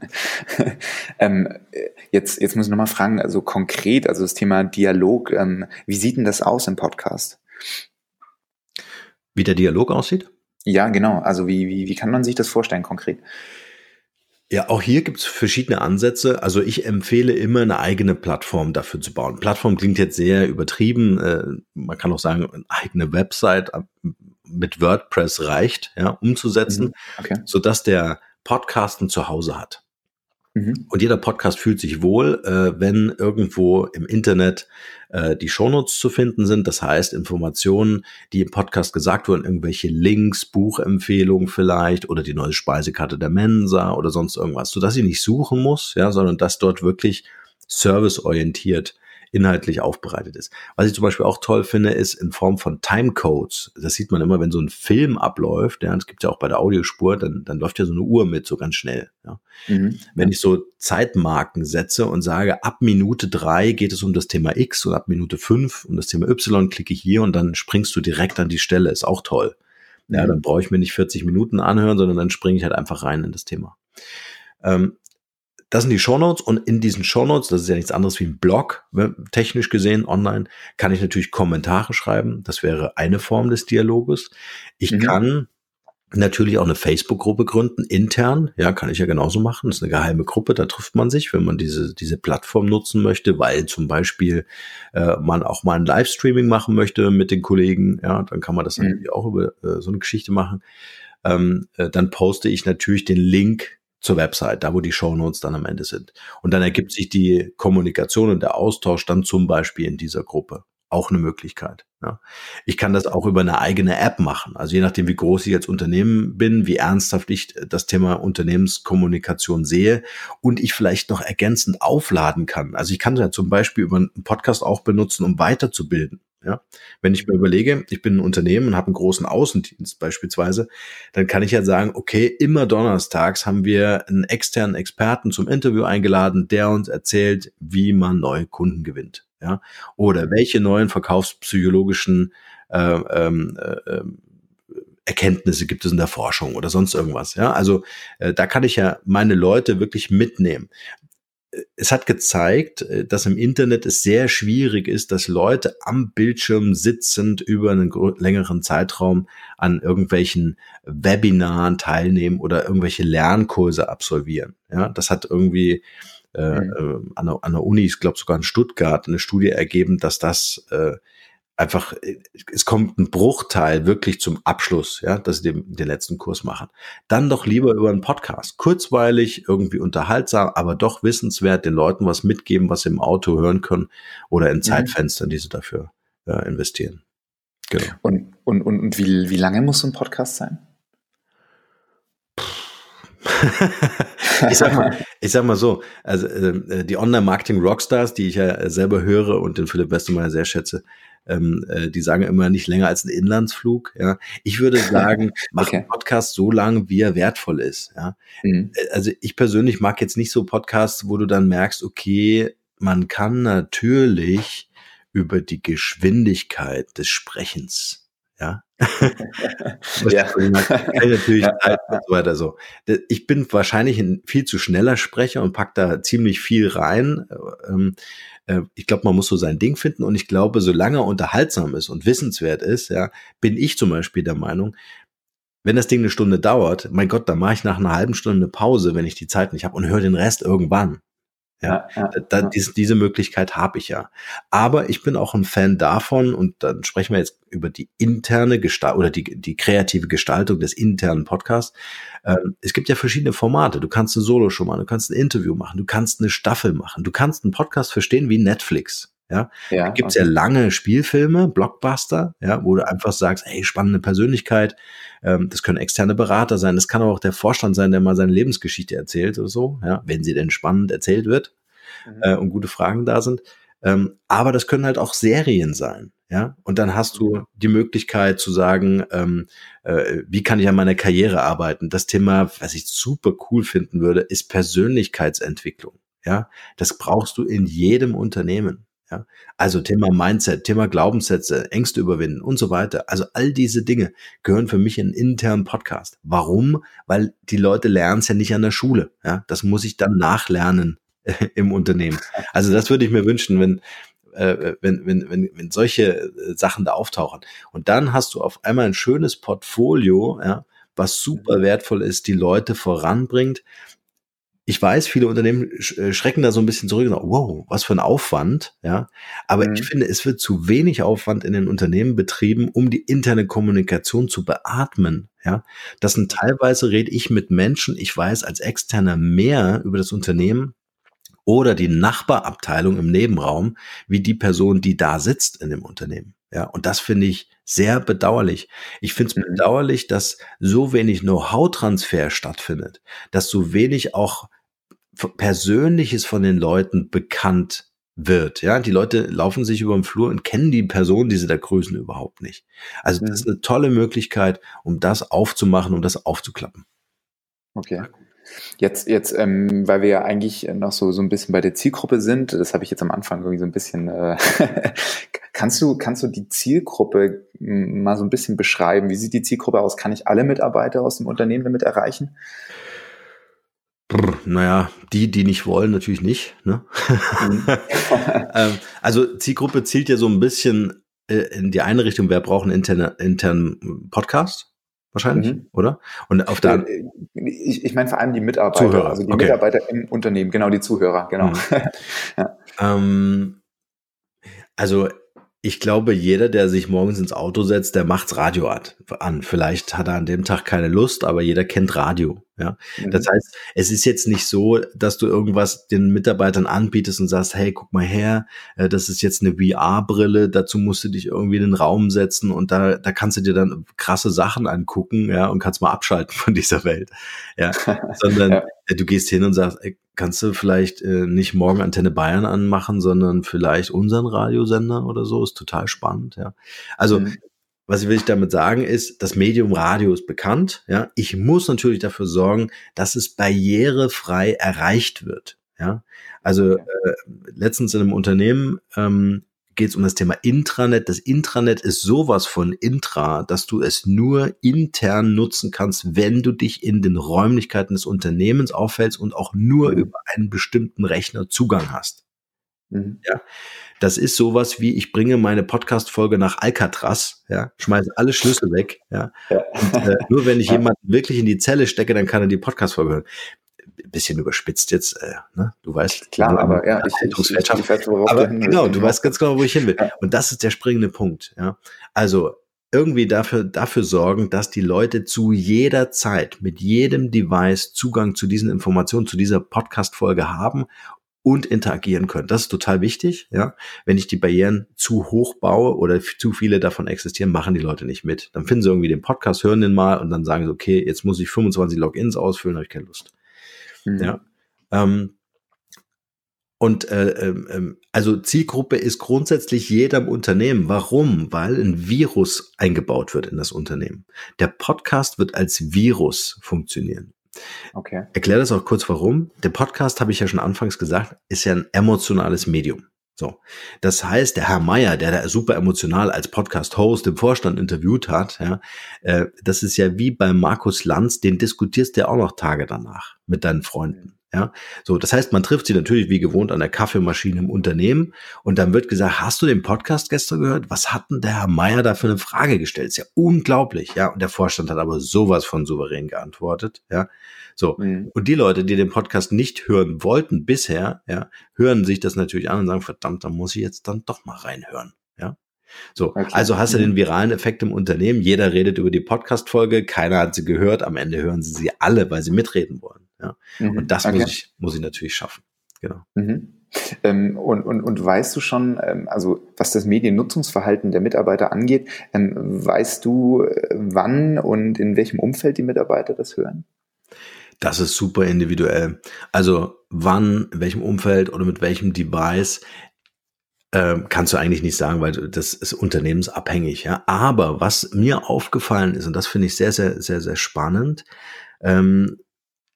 ähm, jetzt, jetzt muss ich nochmal fragen, also konkret, also das Thema Dialog, ähm, wie sieht denn das aus im Podcast? Wie der Dialog aussieht? Ja, genau. Also wie, wie, wie kann man sich das vorstellen konkret? Ja, auch hier gibt's verschiedene Ansätze. Also ich empfehle immer eine eigene Plattform dafür zu bauen. Plattform klingt jetzt sehr übertrieben. Äh, man kann auch sagen, eine eigene Website mit WordPress reicht, ja, umzusetzen, mhm. okay. sodass der Podcasten zu Hause hat. Mhm. Und jeder Podcast fühlt sich wohl, äh, wenn irgendwo im Internet äh, die Shownotes zu finden sind. Das heißt, Informationen, die im Podcast gesagt wurden, irgendwelche Links, Buchempfehlungen vielleicht oder die neue Speisekarte der Mensa oder sonst irgendwas, sodass ich nicht suchen muss, ja, sondern dass dort wirklich serviceorientiert inhaltlich aufbereitet ist. Was ich zum Beispiel auch toll finde, ist in Form von Timecodes. Das sieht man immer, wenn so ein Film abläuft. Ja, das gibt ja auch bei der Audiospur, dann, dann läuft ja so eine Uhr mit, so ganz schnell. Ja. Mhm. Wenn ich so Zeitmarken setze und sage, ab Minute drei geht es um das Thema X und ab Minute fünf um das Thema Y, klicke ich hier und dann springst du direkt an die Stelle. Ist auch toll. Ja, mhm. dann brauche ich mir nicht 40 Minuten anhören, sondern dann springe ich halt einfach rein in das Thema. Ähm, das sind die Shownotes und in diesen Shownotes, das ist ja nichts anderes wie ein Blog, ne, technisch gesehen online, kann ich natürlich Kommentare schreiben. Das wäre eine Form des Dialoges. Ich mhm. kann natürlich auch eine Facebook-Gruppe gründen, intern. Ja, kann ich ja genauso machen. Das ist eine geheime Gruppe, da trifft man sich, wenn man diese, diese Plattform nutzen möchte, weil zum Beispiel äh, man auch mal ein Livestreaming machen möchte mit den Kollegen. Ja, dann kann man das mhm. natürlich auch über äh, so eine Geschichte machen. Ähm, äh, dann poste ich natürlich den Link zur Website, da wo die Shownotes dann am Ende sind. Und dann ergibt sich die Kommunikation und der Austausch dann zum Beispiel in dieser Gruppe. Auch eine Möglichkeit. Ja. Ich kann das auch über eine eigene App machen. Also je nachdem, wie groß ich als Unternehmen bin, wie ernsthaft ich das Thema Unternehmenskommunikation sehe und ich vielleicht noch ergänzend aufladen kann. Also ich kann ja zum Beispiel über einen Podcast auch benutzen, um weiterzubilden. Ja, wenn ich mir überlege, ich bin ein Unternehmen und habe einen großen Außendienst beispielsweise, dann kann ich ja sagen, okay, immer donnerstags haben wir einen externen Experten zum Interview eingeladen, der uns erzählt, wie man neue Kunden gewinnt. Ja, oder welche neuen verkaufspsychologischen äh, ähm, äh, ähm, Erkenntnisse gibt es in der Forschung oder sonst irgendwas. Ja, also äh, da kann ich ja meine Leute wirklich mitnehmen es hat gezeigt, äh, dass im Internet es sehr schwierig ist, dass Leute am Bildschirm sitzend über einen längeren Zeitraum an irgendwelchen Webinaren teilnehmen oder irgendwelche Lernkurse absolvieren. Ja, das hat irgendwie äh, mhm. Äh, an, der, an der Uni, ich glaube sogar in Stuttgart, eine Studie ergeben, dass das äh, einfach, es kommt ein Bruchteil wirklich zum Abschluss, ja, dass sie den, den letzten Kurs machen. Dann doch lieber über einen Podcast. Kurzweilig, irgendwie unterhaltsam, aber doch wissenswert, den Leuten was mitgeben, was sie im Auto hören können oder in mhm. Zeitfenstern, die sie dafür äh, investieren. Genau. Und, und, und, und wie, wie lange muss so ein Podcast sein? ich sag mal, ich sag mal so, also äh, die Online-Marketing-Rockstars, die ich ja selber höre und den Philipp Westermeier sehr schätze, ähm, äh, die sagen immer nicht länger als ein Inlandsflug. Ja, ich würde sagen, mach okay. einen Podcast so lang, wie er wertvoll ist. Ja, mhm. Äh, also ich persönlich mag jetzt nicht so Podcasts, wo du dann merkst, okay, man kann natürlich über die Geschwindigkeit des Sprechens ja. ja. natürlich ja, und so weiter so. Ich bin wahrscheinlich ein viel zu schneller Sprecher und pack da ziemlich viel rein. Ähm, äh, ich glaube, man muss so sein Ding finden und ich glaube, solange er unterhaltsam ist und wissenswert ist, ja, bin ich zum Beispiel der Meinung, wenn das Ding eine Stunde dauert, mein Gott, dann mache ich nach einer halben Stunde eine Pause, wenn ich die Zeit nicht habe und höre den Rest irgendwann. Ja, ja, da, ja. Diese, diese Möglichkeit habe ich ja. Aber ich bin auch ein Fan davon, und dann sprechen wir jetzt über die interne Gestalt oder die, die kreative Gestaltung des internen Podcasts. Ähm, es gibt ja verschiedene Formate. Du kannst eine Solo-Show machen, du kannst ein Interview machen, du kannst eine Staffel machen, du kannst einen Podcast verstehen wie Netflix. Ja, ja da gibt's okay. ja lange Spielfilme, Blockbuster, ja, wo du einfach sagst, hey, spannende Persönlichkeit, ähm, das können externe Berater sein, das kann aber auch der Vorstand sein, der mal seine Lebensgeschichte erzählt oder so, ja, wenn sie denn spannend erzählt wird mhm. äh, und gute Fragen da sind. Ähm, aber das können halt auch Serien sein. Ja, und dann hast du mhm. die Möglichkeit zu sagen, ähm, äh, wie kann ich an meiner Karriere arbeiten? Das Thema, was ich super cool finden würde, ist Persönlichkeitsentwicklung. Ja, das brauchst du in jedem Unternehmen. Ja, also Thema Mindset, Thema Glaubenssätze, Ängste überwinden und so weiter. Also all diese Dinge gehören für mich in einen internen Podcast. Warum? Weil die Leute lernen es ja nicht an der Schule. Ja, das muss ich dann nachlernen äh, im Unternehmen. Also das würde ich mir wünschen, wenn, äh, wenn, wenn, wenn, wenn solche äh, Sachen da auftauchen. Und dann hast du auf einmal ein schönes Portfolio, ja, was super wertvoll ist, die Leute voranbringt ich weiß, viele Unternehmen äh, schrecken da so ein bisschen zurück und sagen, wow, was für ein Aufwand, ja. Aber mhm. ich finde, es wird zu wenig Aufwand in den Unternehmen betrieben, um die interne Kommunikation zu beatmen, ja. Das sind teilweise rede ich mit Menschen, ich weiß als Externer mehr über das Unternehmen oder die Nachbarabteilung im Nebenraum, wie die Person, die da sitzt in dem Unternehmen. Ja, und das finde ich sehr bedauerlich. Ich finde es mhm. bedauerlich, dass so wenig Know-how-Transfer stattfindet, dass so wenig auch Persönliches von den Leuten bekannt wird. Ja, die Leute laufen sich über den Flur und kennen die Person, die sie da grüßen, überhaupt nicht. Also das ist eine tolle Möglichkeit, um das aufzumachen um das aufzuklappen. Okay. Jetzt, jetzt, ähm, weil wir ja eigentlich noch so, so ein bisschen bei der Zielgruppe sind, das habe ich jetzt am Anfang irgendwie so ein bisschen, äh, kannst du, kannst du die Zielgruppe mal so ein bisschen beschreiben? Wie sieht die Zielgruppe aus? Kann ich alle Mitarbeiter aus dem Unternehmen damit erreichen? Brr, naja, die, die nicht wollen, natürlich nicht. Ne? Mhm. ähm, also Zielgruppe zielt ja so ein bisschen äh, in die eine Richtung, wer braucht einen internen, internen Podcast? Wahrscheinlich, mhm. oder? Und auf der äh, ich, ich meine vor allem die Mitarbeiter, Zuhörer. also die okay. Mitarbeiter im Unternehmen, genau die Zuhörer, genau. Mhm. ja. ähm, also ich glaube, jeder, der sich morgens ins Auto setzt, der macht's Radio an. Vielleicht hat er an dem Tag keine Lust, aber jeder kennt Radio. Ja, mhm. das heißt, es ist jetzt nicht so, dass du irgendwas den Mitarbeitern anbietest und sagst, hey, guck mal her, äh, das ist jetzt eine VR-Brille, dazu musst du dich irgendwie in den Raum setzen und da, da kannst du dir dann krasse Sachen angucken, ja, und kannst mal abschalten von dieser Welt. Ja, sondern ja. Du gehst hin und sagst, ey, kannst du vielleicht äh, nicht morgen Antenne Bayern anmachen, sondern vielleicht unseren Radiosender oder so, ist total spannend, ja. Also, mhm was will ich damit sagen ist, das Medium Radio ist bekannt. Ja, ich muss natürlich dafür sorgen, dass es barrierefrei erreicht wird. Ja, also äh, letztens in einem Unternehmen ähm, geht es um das Thema Intranet. Das Intranet ist sowas von Intra, dass du es nur intern nutzen kannst, wenn du dich in den Räumlichkeiten des Unternehmens auffällst und auch nur mhm. über einen bestimmten Rechner Zugang hast. Mhm. Ja, das ist sowas wie, ich bringe meine Podcast-Folge nach Alcatraz, ja, schmeiße alle Schlüssel weg, ja. ja. Und, äh, nur wenn ich ja. jemanden wirklich in die Zelle stecke, dann kann er die Podcast-Folge hören. Bisschen überspitzt jetzt, äh, ne? Du weißt. Klar, aber ja, ich, ich, ich, ich weiß, aber genau, du weißt ganz genau, wo ich hin will. Ja. Und das ist der springende Punkt, ja. Also, irgendwie dafür, dafür sorgen, dass die Leute zu jeder Zeit mit jedem Device Zugang zu diesen Informationen, zu dieser Podcast-Folge haben und interagieren können. Das ist total wichtig. Ja, wenn ich die Barrieren zu hoch baue oder zu viele davon existieren, machen die Leute nicht mit. Dann finden sie irgendwie den Podcast, hören den mal und dann sagen sie, okay, jetzt muss ich 25 Logins ausfüllen, habe ich keine Lust. Mhm. Ja. Ähm, und äh, äh, also Zielgruppe ist grundsätzlich jedem Unternehmen. Warum? Weil ein Virus eingebaut wird in das Unternehmen. Der Podcast wird als Virus funktionieren. Okay. Erklär das auch kurz warum. Der Podcast, habe ich ja schon anfangs gesagt, ist ja ein emotionales Medium. So. Das heißt, der Herr Meier, der da super emotional als Podcast-Host im Vorstand interviewt hat, ja, äh, das ist ja wie bei Markus Lanz, den diskutierst du auch noch Tage danach mit deinen Freunden. Ja, so, das heißt, man trifft sie natürlich wie gewohnt an der Kaffeemaschine im Unternehmen und dann wird gesagt, hast du den Podcast gestern gehört? Was hat denn der Herr Meier da für eine Frage gestellt? Ist ja unglaublich, ja. Und der Vorstand hat aber sowas von souverän geantwortet, ja. So. Mhm. Und die Leute, die den Podcast nicht hören wollten bisher, ja, hören sich das natürlich an und sagen, verdammt, da muss ich jetzt dann doch mal reinhören. So, okay. also hast du den mhm. viralen Effekt im Unternehmen. Jeder redet über die Podcast-Folge, keiner hat sie gehört. Am Ende hören sie sie alle, weil sie mitreden wollen. Ja? Mhm. Und das okay. muss ich, muss ich natürlich schaffen. Genau. Mhm. Ähm, und, und, und weißt du schon, ähm, also was das Mediennutzungsverhalten der Mitarbeiter angeht, ähm, weißt du, äh, wann und in welchem Umfeld die Mitarbeiter das hören? Das ist super individuell. Also wann, in welchem Umfeld oder mit welchem Device äh, kannst du eigentlich nicht sagen, weil das ist unternehmensabhängig. Ja. Aber was mir aufgefallen ist und das finde ich sehr, sehr, sehr, sehr spannend. Ähm,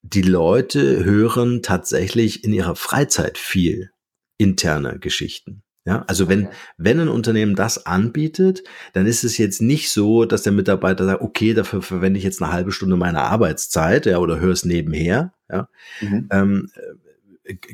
die Leute hören tatsächlich in ihrer Freizeit viel interne Geschichten. Ja, also wenn, wenn ein Unternehmen das anbietet, dann ist es jetzt nicht so, dass der Mitarbeiter sagt, okay, dafür verwende ich jetzt eine halbe Stunde meiner Arbeitszeit, ja, oder höre es nebenher, ja. Mhm. Ähm,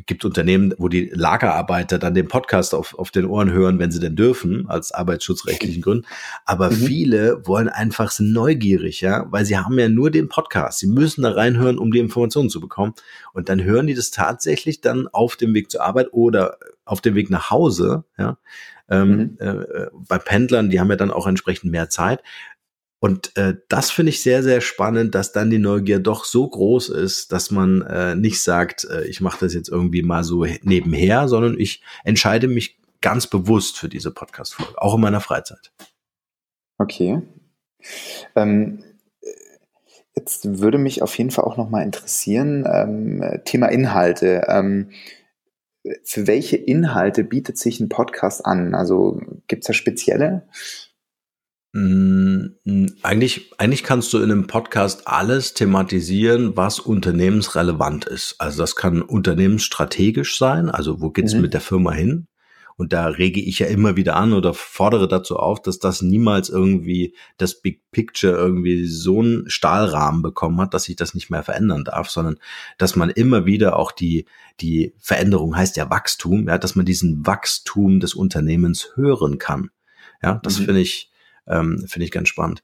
gibt Unternehmen, wo die Lagerarbeiter dann den Podcast auf, auf den Ohren hören, wenn sie denn dürfen, als arbeitsschutzrechtlichen Gründen. Aber mhm. viele wollen einfach sind neugierig, ja, weil sie haben ja nur den Podcast. Sie müssen da reinhören, um die Informationen zu bekommen. Und dann hören die das tatsächlich dann auf dem Weg zur Arbeit oder auf dem Weg nach Hause, ja. Ähm, mhm. äh, bei Pendlern, die haben ja dann auch entsprechend mehr Zeit. Und äh, das finde ich sehr, sehr spannend, dass dann die Neugier doch so groß ist, dass man äh, nicht sagt, äh, ich mache das jetzt irgendwie mal so nebenher, sondern ich entscheide mich ganz bewusst für diese Podcast-Folge, auch in meiner Freizeit. Okay. Ähm, jetzt würde mich auf jeden Fall auch nochmal interessieren, ähm, Thema Inhalte. Ähm, für welche Inhalte bietet sich ein Podcast an? Also gibt es da spezielle? Mm, eigentlich, eigentlich kannst du in einem Podcast alles thematisieren, was unternehmensrelevant ist. Also das kann unternehmensstrategisch sein, also wo geht's mhm. mit der Firma hin? Und da rege ich ja immer wieder an oder fordere dazu auf, dass das niemals irgendwie das Big Picture irgendwie so einen Stahlrahmen bekommen hat, dass sich das nicht mehr verändern darf, sondern dass man immer wieder auch die, die Veränderung heißt ja Wachstum, ja, dass man diesen Wachstum des Unternehmens hören kann. Ja, das mhm. finde ich, ähm, Finde ich ganz spannend.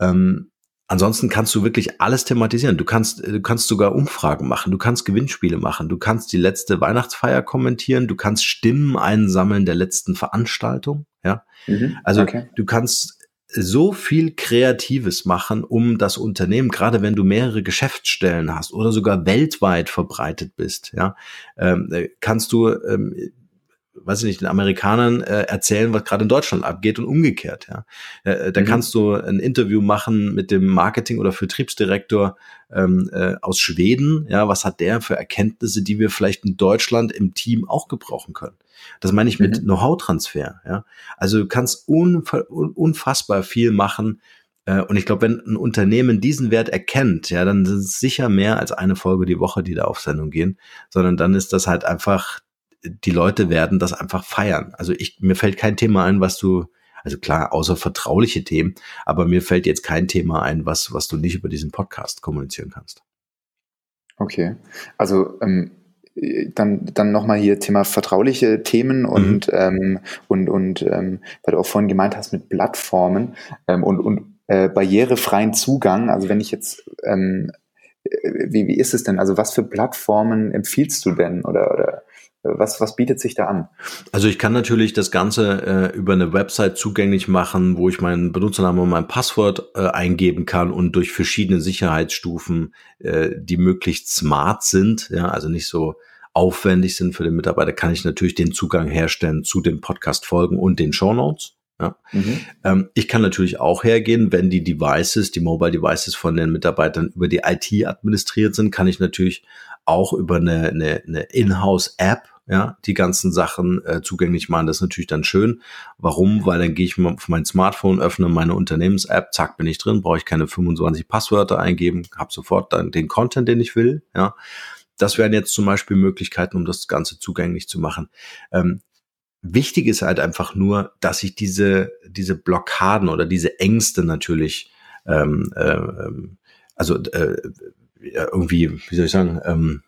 Ähm, ansonsten kannst du wirklich alles thematisieren. Du kannst, du kannst sogar Umfragen machen, du kannst Gewinnspiele machen, du kannst die letzte Weihnachtsfeier kommentieren, du kannst Stimmen einsammeln der letzten Veranstaltung. Ja, mhm, also okay. du kannst so viel Kreatives machen, um das Unternehmen, gerade wenn du mehrere Geschäftsstellen hast oder sogar weltweit verbreitet bist, ja, ähm, äh, kannst du ähm, weiß ich nicht, den Amerikanern äh, erzählen, was gerade in Deutschland abgeht und umgekehrt. Ja, äh, äh, da mhm. kannst du ein Interview machen mit dem Marketing- oder Vertriebsdirektor ähm, äh, aus Schweden. Ja, was hat der für Erkenntnisse, die wir vielleicht in Deutschland im Team auch gebrauchen können? Das meine ich mit mhm. Know-how-Transfer. Ja, also du kannst unfassbar viel machen. Äh, und ich glaube, wenn ein Unternehmen diesen Wert erkennt, ja, dann sind es sicher mehr als eine Folge die Woche, die da auf Sendung gehen, sondern dann ist das halt einfach die Leute werden das einfach feiern. Also ich, mir fällt kein Thema ein, was du, also klar, außer vertrauliche Themen, aber mir fällt jetzt kein Thema ein, was, was du nicht über diesen Podcast kommunizieren kannst. Okay. Also ähm, dann, dann nochmal hier Thema vertrauliche Themen und, mhm. ähm, und, und ähm, weil du auch vorhin gemeint hast mit Plattformen ähm, und, und äh, barrierefreien Zugang. Also wenn ich jetzt ähm, äh, wie, wie ist es denn? Also was für Plattformen empfiehlst du denn? Oder, oder was, was bietet sich da an? Also ich kann natürlich das Ganze äh, über eine Website zugänglich machen, wo ich meinen Benutzernamen und mein Passwort äh, eingeben kann und durch verschiedene Sicherheitsstufen, äh, die möglichst smart sind, ja, also nicht so aufwendig sind für den Mitarbeiter, kann ich natürlich den Zugang herstellen zu den Podcast-Folgen und den Show Notes. Ja. Mhm. Ähm, ich kann natürlich auch hergehen, wenn die Devices, die Mobile Devices von den Mitarbeitern über die IT administriert sind, kann ich natürlich auch über eine, eine, eine Inhouse-App ja, die ganzen Sachen äh, zugänglich machen. Das ist natürlich dann schön. Warum? Weil dann gehe ich mal auf mein Smartphone, öffne meine Unternehmens-App, zack, bin ich drin, brauche ich keine 25 Passwörter eingeben, habe sofort dann den Content, den ich will. Ja, das wären jetzt zum Beispiel Möglichkeiten, um das Ganze zugänglich zu machen. Ähm, wichtig ist halt einfach nur, dass ich diese diese Blockaden oder diese Ängste natürlich ähm, äh, ähm, also äh, irgendwie, wie soll ich sagen, ähm,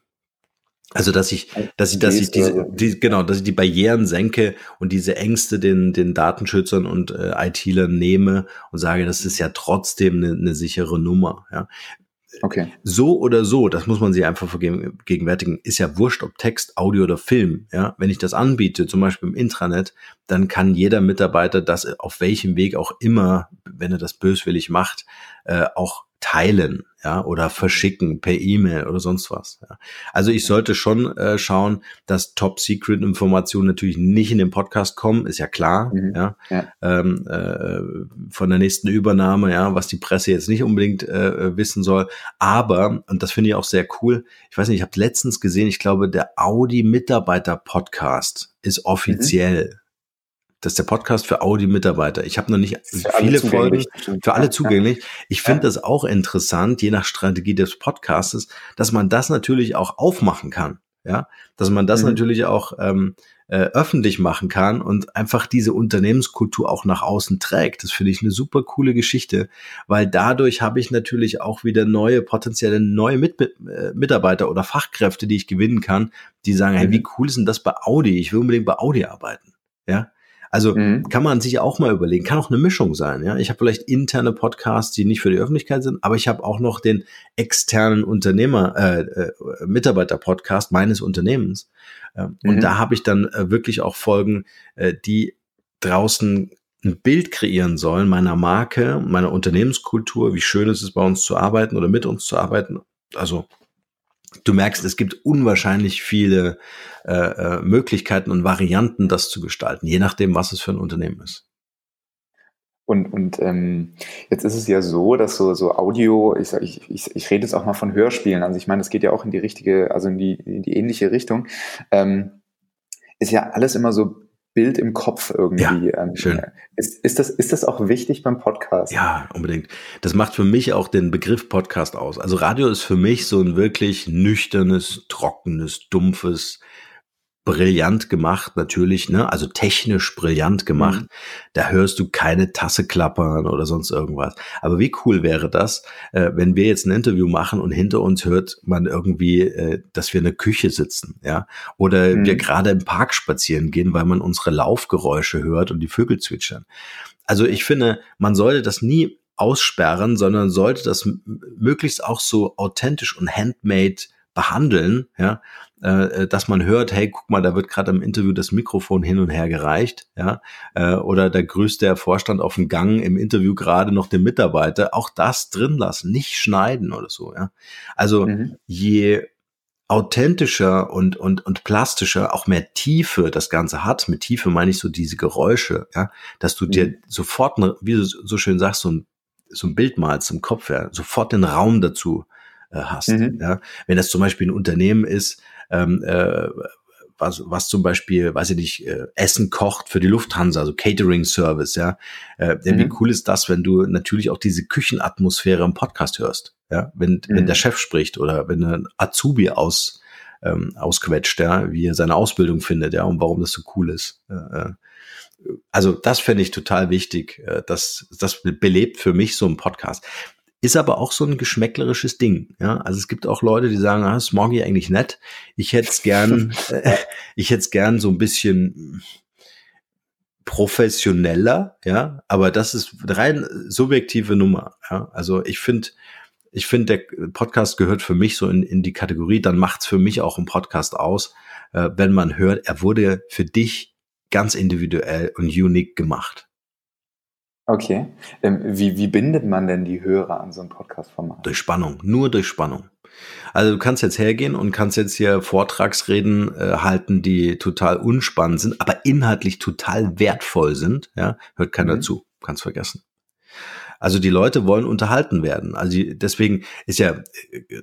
also dass ich, dass ich, dass ich diese, die, genau, dass ich die Barrieren senke und diese Ängste den, den Datenschützern und äh, IT-Lern nehme und sage, das ist ja trotzdem eine, eine sichere Nummer. Ja. Okay. So oder so, das muss man sich einfach vergegenwärtigen, ist ja wurscht, ob Text, Audio oder Film. Ja, wenn ich das anbiete, zum Beispiel im Intranet, dann kann jeder Mitarbeiter das auf welchem Weg auch immer, wenn er das böswillig macht, äh, auch teilen, ja, oder verschicken per E-Mail oder sonst was. Ja. Also ich sollte schon äh, schauen, dass Top-Secret-Informationen natürlich nicht in den Podcast kommen, ist ja klar, mhm. ja. ja. Ähm, äh, von der nächsten Übernahme, ja, was die Presse jetzt nicht unbedingt äh, wissen soll. Aber, und das finde ich auch sehr cool, ich weiß nicht, ich habe letztens gesehen, ich glaube, der Audi-Mitarbeiter-Podcast ist mhm. offiziell. Mhm das ist der Podcast für Audi-Mitarbeiter. Ich habe noch nicht viele Folgen für alle zugänglich. Ich finde ja. das auch interessant, je nach Strategie des Podcastes, dass man das natürlich auch aufmachen kann. ja, dass man das mhm. natürlich auch ähm, äh, öffentlich machen kann und einfach diese Unternehmenskultur auch nach außen trägt. Das finde ich eine super coole Geschichte, weil dadurch habe ich natürlich auch wieder neue potenzielle neue Mit äh, Mitarbeiter oder Fachkräfte, die ich gewinnen kann, die sagen, hey, wie mhm. cool ist denn das bei Audi? Ich will unbedingt bei Audi arbeiten. Ja, also mhm. kann man sich auch mal überlegen, kann auch eine Mischung sein. Ja, ich habe vielleicht interne Podcasts, die nicht für die Öffentlichkeit sind, aber ich habe auch noch den externen Unternehmer äh, äh, Mitarbeiter Podcast meines Unternehmens ähm, mhm. Und da habe ich dann äh, wirklich auch Folgen, äh, die draußen ein Bild kreieren sollen meiner Marke, meiner Unternehmenskultur, wie schön ist es bei uns zu arbeiten oder mit uns zu arbeiten. Also du merkst, es gibt unwahrscheinlich viele äh, äh Möglichkeiten und Varianten, das zu gestalten, je nachdem, was es für ein Unternehmen ist. Und, und ähm, jetzt ist es ja so, dass so, so Audio, ich, ich, ich, ich rede jetzt auch mal von Hörspielen, also ich meine, das geht ja auch in die richtige, also in die, in die ähnliche Richtung, ähm, ist ja alles immer so Bild im Kopf irgendwie. Ja, ähm, schön. Ist, ist, das, ist das auch wichtig beim Podcast? Ja, unbedingt. Das macht für mich auch den Begriff Podcast aus. Also Radio ist für mich so ein wirklich nüchternes, trockenes, dumpfes, brillant gemacht, natürlich, ne? Also technisch brillant gemacht. Mhm. Da hörst du keine Tasse klappern oder sonst irgendwas. Aber wie cool wäre das, äh, wenn wir jetzt ein Interview machen und hinter uns hört man irgendwie, äh, dass wir in der Küche sitzen, ja? Oder mhm. wir gerade im Park spazieren gehen, weil man unsere Laufgeräusche hört und die Vögel zwitschern. Also ich finde, man sollte das nie aussperren, sondern sollte das möglichst auch so authentisch und handmade behandeln, ja, äh, dass man hört, hey, guck mal, da wird gerade im Interview das Mikrofon hin und her gereicht, ja, äh, oder da grüßt der Vorstand auf dem Gang im Interview gerade noch den Mitarbeiter, auch das drin lassen, nicht schneiden oder so, ja. Also mhm. je authentischer und, und, und plastischer, auch mehr Tiefe das Ganze hat. Mit Tiefe meine ich so diese Geräusche, ja, dass du mhm. dir sofort, wie du so schön sagst, so ein, so ein Bild malst im Kopf, ja, sofort den Raum dazu äh, hast. Mhm. Ja? Wenn das zum Beispiel ein Unternehmen ist, ähm, äh, was, was zum Beispiel, weiß ich nicht, äh, Essen kocht für die Lufthansa, also Catering Service, ja. Äh, mhm. Wie cool ist das, wenn du natürlich auch diese Küchenatmosphäre im Podcast hörst, ja, wenn, mhm. wenn der Chef spricht oder wenn ein Azubi aus ähm, ausquetscht, ja, wie er seine Ausbildung findet, ja, und warum das so cool ist. Äh, äh also das fände ich total wichtig. Äh, das, das belebt für mich so ein Podcast. Ist aber auch so ein geschmäcklerisches Ding. Ja, also es gibt auch Leute, die sagen, ah, Smoggy eigentlich nett. Ich hätte es gern, äh, ich hätte es gern so ein bisschen professioneller, ja, aber das ist rein subjektive Nummer. Ja, also ich finde, ich finde, der Podcast gehört für mich so in, in die Kategorie, dann macht's für mich auch ein Podcast aus, äh, wenn man hört, er wurde für dich ganz individuell und unique gemacht. Okay. Ähm, wie, wie bindet man denn die Hörer an so ein Podcast-Format? Durch Spannung, nur durch Spannung. Also du kannst jetzt hergehen und kannst jetzt hier Vortragsreden äh, halten, die total unspannend sind, aber inhaltlich total wertvoll sind. Ja, hört keiner mhm. zu, kannst vergessen. Also die Leute wollen unterhalten werden. Also deswegen ist ja äh,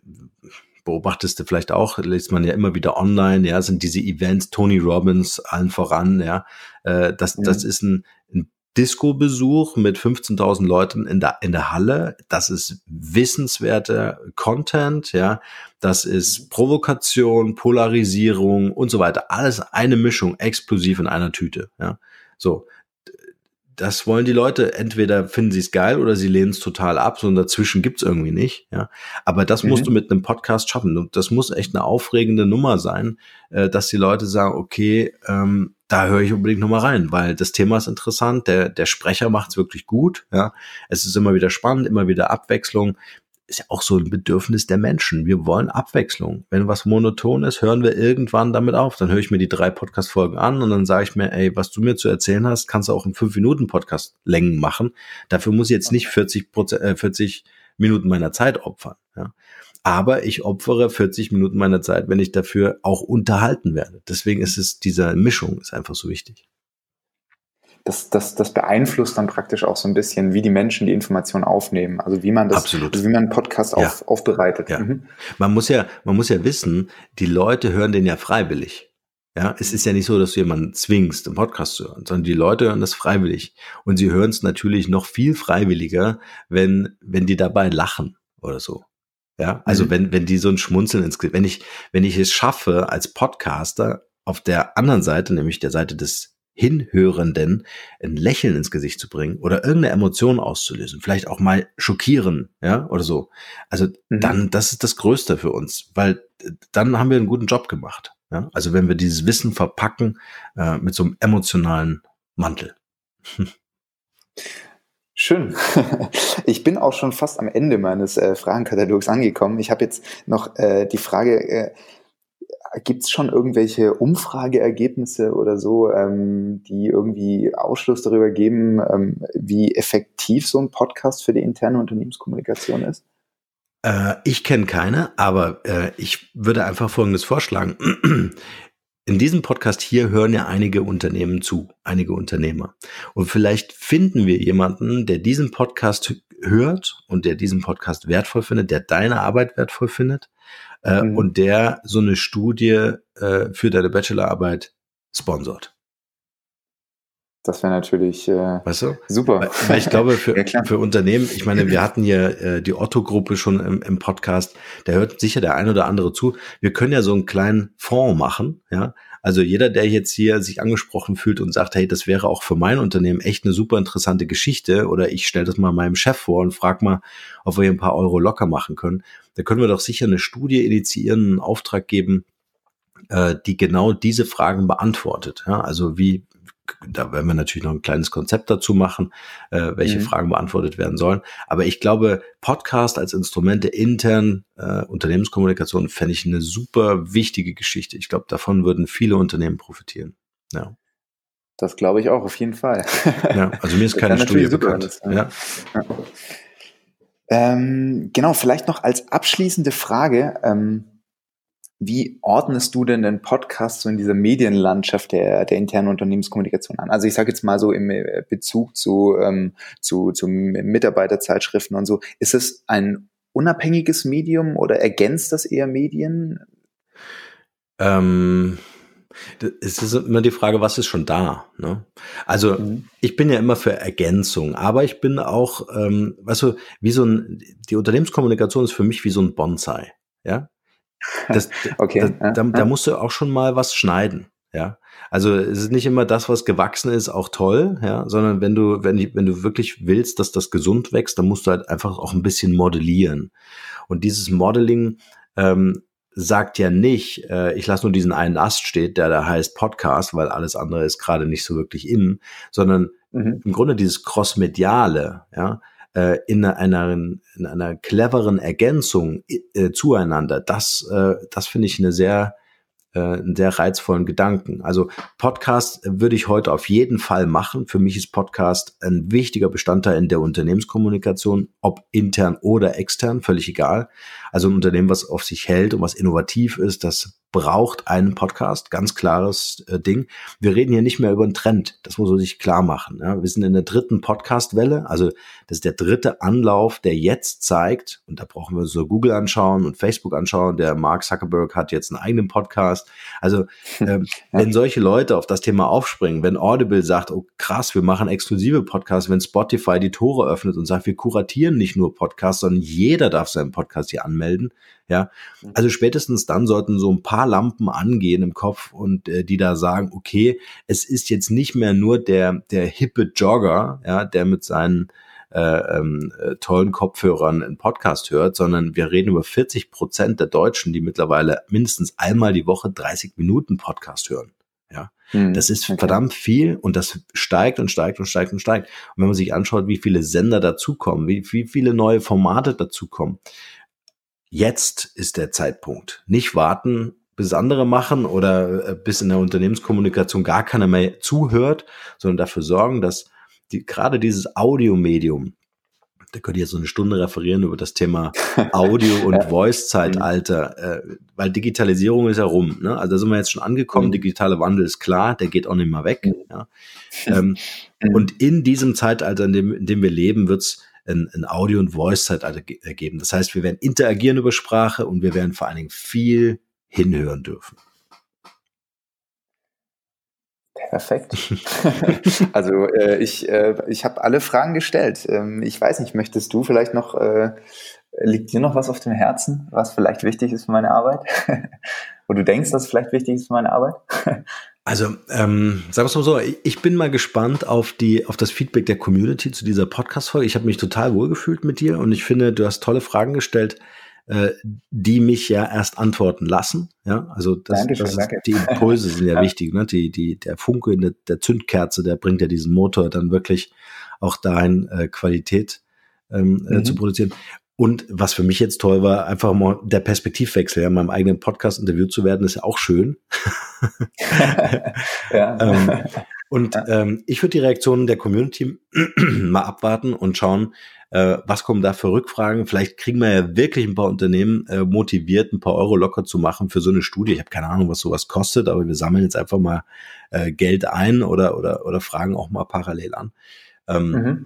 beobachtest du vielleicht auch, liest man ja immer wieder online, ja, sind diese Events, Tony Robbins allen voran, ja, äh, das, mhm. das ist ein, ein Disco-Besuch mit 15.000 Leuten in der, in der Halle. Das ist wissenswerter Content, ja. Das ist Provokation, Polarisierung und so weiter. Alles eine Mischung, explosiv in einer Tüte, ja. So. Das wollen die Leute. Entweder finden sie es geil oder sie lehnen es total ab. So dazwischen gibt's irgendwie nicht. Ja, aber das mhm. musst du mit einem Podcast schaffen. Und das muss echt eine aufregende Nummer sein, äh, dass die Leute sagen: Okay, ähm, da höre ich unbedingt nochmal rein, weil das Thema ist interessant, der, der Sprecher macht es wirklich gut, ja. Es ist immer wieder spannend, immer wieder Abwechslung. Ist ja auch so ein Bedürfnis der Menschen. Wir wollen Abwechslung. Wenn was monoton ist, hören wir irgendwann damit auf. Dann höre ich mir die drei Podcast-Folgen an und dann sage ich mir, ey, was du mir zu erzählen hast, kannst du auch in fünf Minuten Podcast-Längen machen. Dafür muss ich jetzt nicht 40, Prozent, äh, 40 Minuten meiner Zeit opfern. Ja aber ich opfere 40 Minuten meiner Zeit, wenn ich dafür auch unterhalten werde. Deswegen ist es, diese Mischung ist einfach so wichtig. Das, das, das beeinflusst dann praktisch auch so ein bisschen, wie die Menschen die Information aufnehmen. Also wie man das, Absolut. Also wie man einen Podcast ja. auf, aufbereitet. Ja. Mhm. Man muss ja, man muss ja wissen, die Leute hören den ja freiwillig. Ja, es ist ja nicht so, dass du jemanden zwingst, einen Podcast zu hören, sondern die Leute hören das freiwillig. Und sie hören es natürlich noch viel freiwilliger, wenn, wenn die dabei lachen oder so. Ja, also mhm. wenn, wenn die so ein Schmunzeln ins, wenn ich, wenn ich es schaffe, als Podcaster auf der anderen Seite, nämlich der Seite des Hinhörenden, ein Lächeln ins Gesicht zu bringen oder irgendeine Emotion auszulösen, vielleicht auch mal schockieren, ja, oder so. Also mhm. dann, das ist das Größte für uns, weil dann haben wir einen guten Job gemacht. Ja? Also wenn wir dieses Wissen verpacken äh, mit so einem emotionalen Mantel. Schön. Ich bin auch schon fast am Ende meines äh, Fragenkatalogs angekommen. Ich habe jetzt noch äh, die Frage, äh, gibt es schon irgendwelche Umfrageergebnisse oder so, ähm, die irgendwie Ausschluss darüber geben, ähm, wie effektiv so ein Podcast für die interne Unternehmenskommunikation ist? Äh, ich kenne keine, aber äh, ich würde einfach Folgendes vorschlagen. In diesem Podcast hier hören ja einige Unternehmen zu, einige Unternehmer. Und vielleicht finden wir jemanden, der diesen Podcast hört und der diesen Podcast wertvoll findet, der deine Arbeit wertvoll findet äh, mhm. und der so eine Studie äh, für deine Bachelorarbeit sponsort. Das wäre natürlich äh, weißt du? super. Weil, weil ich glaube, für, ja, für Unternehmen, ich meine, wir hatten hier äh, die Otto-Gruppe schon im, im Podcast, da hört sicher der ein oder andere zu. Wir können ja so einen kleinen Fonds machen, ja. Also jeder, der jetzt hier sich angesprochen fühlt und sagt, hey, das wäre auch für mein Unternehmen echt eine super interessante Geschichte oder ich stelle das mal meinem Chef vor und frage mal, ob wir hier ein paar Euro locker machen können, da können wir doch sicher eine Studie initiieren, einen Auftrag geben, äh, die genau diese Fragen beantwortet. Ja, also wie da werden wir natürlich noch ein kleines Konzept dazu machen, äh, welche mhm. Fragen beantwortet werden sollen. Aber ich glaube, Podcast als Instrument der internen äh, Unternehmenskommunikation fände ich eine super wichtige Geschichte. Ich glaube, davon würden viele Unternehmen profitieren. Ja. Das glaube ich auch, auf jeden Fall. ja, also mir ist keine Studie bekannt. Ist, ja. ja. Ähm, genau, vielleicht noch als abschließende Frage. Ähm, wie ordnest du denn den Podcast so in dieser Medienlandschaft der, der internen Unternehmenskommunikation an? Also ich sage jetzt mal so im äh, Bezug zu, ähm, zu, zu Mitarbeiterzeitschriften und so. Ist es ein unabhängiges Medium oder ergänzt das eher Medien? Ähm, es ist immer die Frage, was ist schon da? Ne? Also mhm. ich bin ja immer für Ergänzung, aber ich bin auch, ähm, weißt du, wie so ein, die Unternehmenskommunikation ist für mich wie so ein Bonsai. Ja, das, okay. Da, da, da, musst du auch schon mal was schneiden. Ja, also es ist nicht immer das, was gewachsen ist, auch toll, ja, sondern wenn du, wenn, wenn du wirklich willst, dass das gesund wächst, dann musst du halt einfach auch ein bisschen modellieren. Und dieses Modeling ähm, sagt ja nicht, äh, ich lasse nur diesen einen Ast steht, der da heißt Podcast, weil alles andere ist gerade nicht so wirklich in, sondern mhm. im Grunde dieses Crossmediale, ja, äh, in, einer, in einer cleveren Ergänzung äh, zueinander, das, äh, das finde ich eine sehr, äh, einen sehr reizvollen Gedanken. Also Podcast würde ich heute auf jeden Fall machen. Für mich ist Podcast ein wichtiger Bestandteil in der Unternehmenskommunikation, ob intern oder extern, völlig egal. Also ein Unternehmen, was auf sich hält und was innovativ ist, das braucht einen Podcast, ganz klares äh, Ding. Wir reden hier nicht mehr über einen Trend, das muss man sich klar machen. Ja. Wir sind in der dritten Podcast-Welle, also das ist der dritte Anlauf, der jetzt zeigt, und da brauchen wir so Google anschauen und Facebook anschauen, der Mark Zuckerberg hat jetzt einen eigenen Podcast. Also äh, ja. wenn solche Leute auf das Thema aufspringen, wenn Audible sagt, oh krass, wir machen exklusive Podcasts, wenn Spotify die Tore öffnet und sagt, wir kuratieren nicht nur Podcasts, sondern jeder darf seinen Podcast hier anmelden, ja, mhm. also spätestens dann sollten so ein paar Lampen angehen im Kopf und äh, die da sagen, okay, es ist jetzt nicht mehr nur der der hippe Jogger, ja, der mit seinen äh, ähm, äh, tollen Kopfhörern einen Podcast hört, sondern wir reden über 40 Prozent der Deutschen, die mittlerweile mindestens einmal die Woche 30 Minuten Podcast hören. Ja, hm, das ist okay. verdammt viel und das steigt und steigt und steigt und steigt. Und wenn man sich anschaut, wie viele Sender dazukommen, wie, wie viele neue Formate dazukommen, jetzt ist der Zeitpunkt. Nicht warten, bis andere machen oder äh, bis in der Unternehmenskommunikation gar keiner mehr zuhört, sondern dafür sorgen, dass die, gerade dieses Audiomedium, da könnt ihr jetzt so eine Stunde referieren über das Thema Audio- und Voice-Zeitalter, äh, weil Digitalisierung ist ja rum. Ne? Also da sind wir jetzt schon angekommen, mhm. digitale Wandel ist klar, der geht auch nicht mehr weg. Mhm. Ja? Ähm, mhm. Und in diesem Zeitalter, in dem, in dem wir leben, wird's ein, ein Audio- und Voice-Zeitalter ergeben. Das heißt, wir werden interagieren über Sprache und wir werden vor allen Dingen viel hinhören dürfen. Perfekt. also äh, ich, äh, ich habe alle Fragen gestellt. Ähm, ich weiß nicht, möchtest du vielleicht noch, äh, liegt dir noch was auf dem Herzen, was vielleicht wichtig ist für meine Arbeit? Wo du denkst, dass vielleicht wichtig ist für meine Arbeit? Also, ähm, sagen wir es mal so, ich bin mal gespannt auf die, auf das Feedback der Community zu dieser Podcast-Folge. Ich habe mich total wohlgefühlt mit dir und ich finde, du hast tolle Fragen gestellt, äh, die mich ja erst antworten lassen. Ja, also das, danke das ist, die Impulse sind ja, ja, wichtig. Ne? Die, die, der Funke in der, der Zündkerze, der bringt ja diesen Motor dann wirklich auch dahin, äh, Qualität ähm, äh, mhm. zu produzieren. Und was für mich jetzt toll war, einfach mal der Perspektivwechsel, ja, in meinem eigenen Podcast interviewt zu werden, ist ja auch schön. ja. ähm, und ähm, ich würde die Reaktionen der Community mal abwarten und schauen, äh, was kommen da für Rückfragen. Vielleicht kriegen wir ja wirklich ein paar Unternehmen äh, motiviert, ein paar Euro locker zu machen für so eine Studie. Ich habe keine Ahnung, was sowas kostet, aber wir sammeln jetzt einfach mal äh, Geld ein oder, oder, oder fragen auch mal parallel an. Ähm, mhm.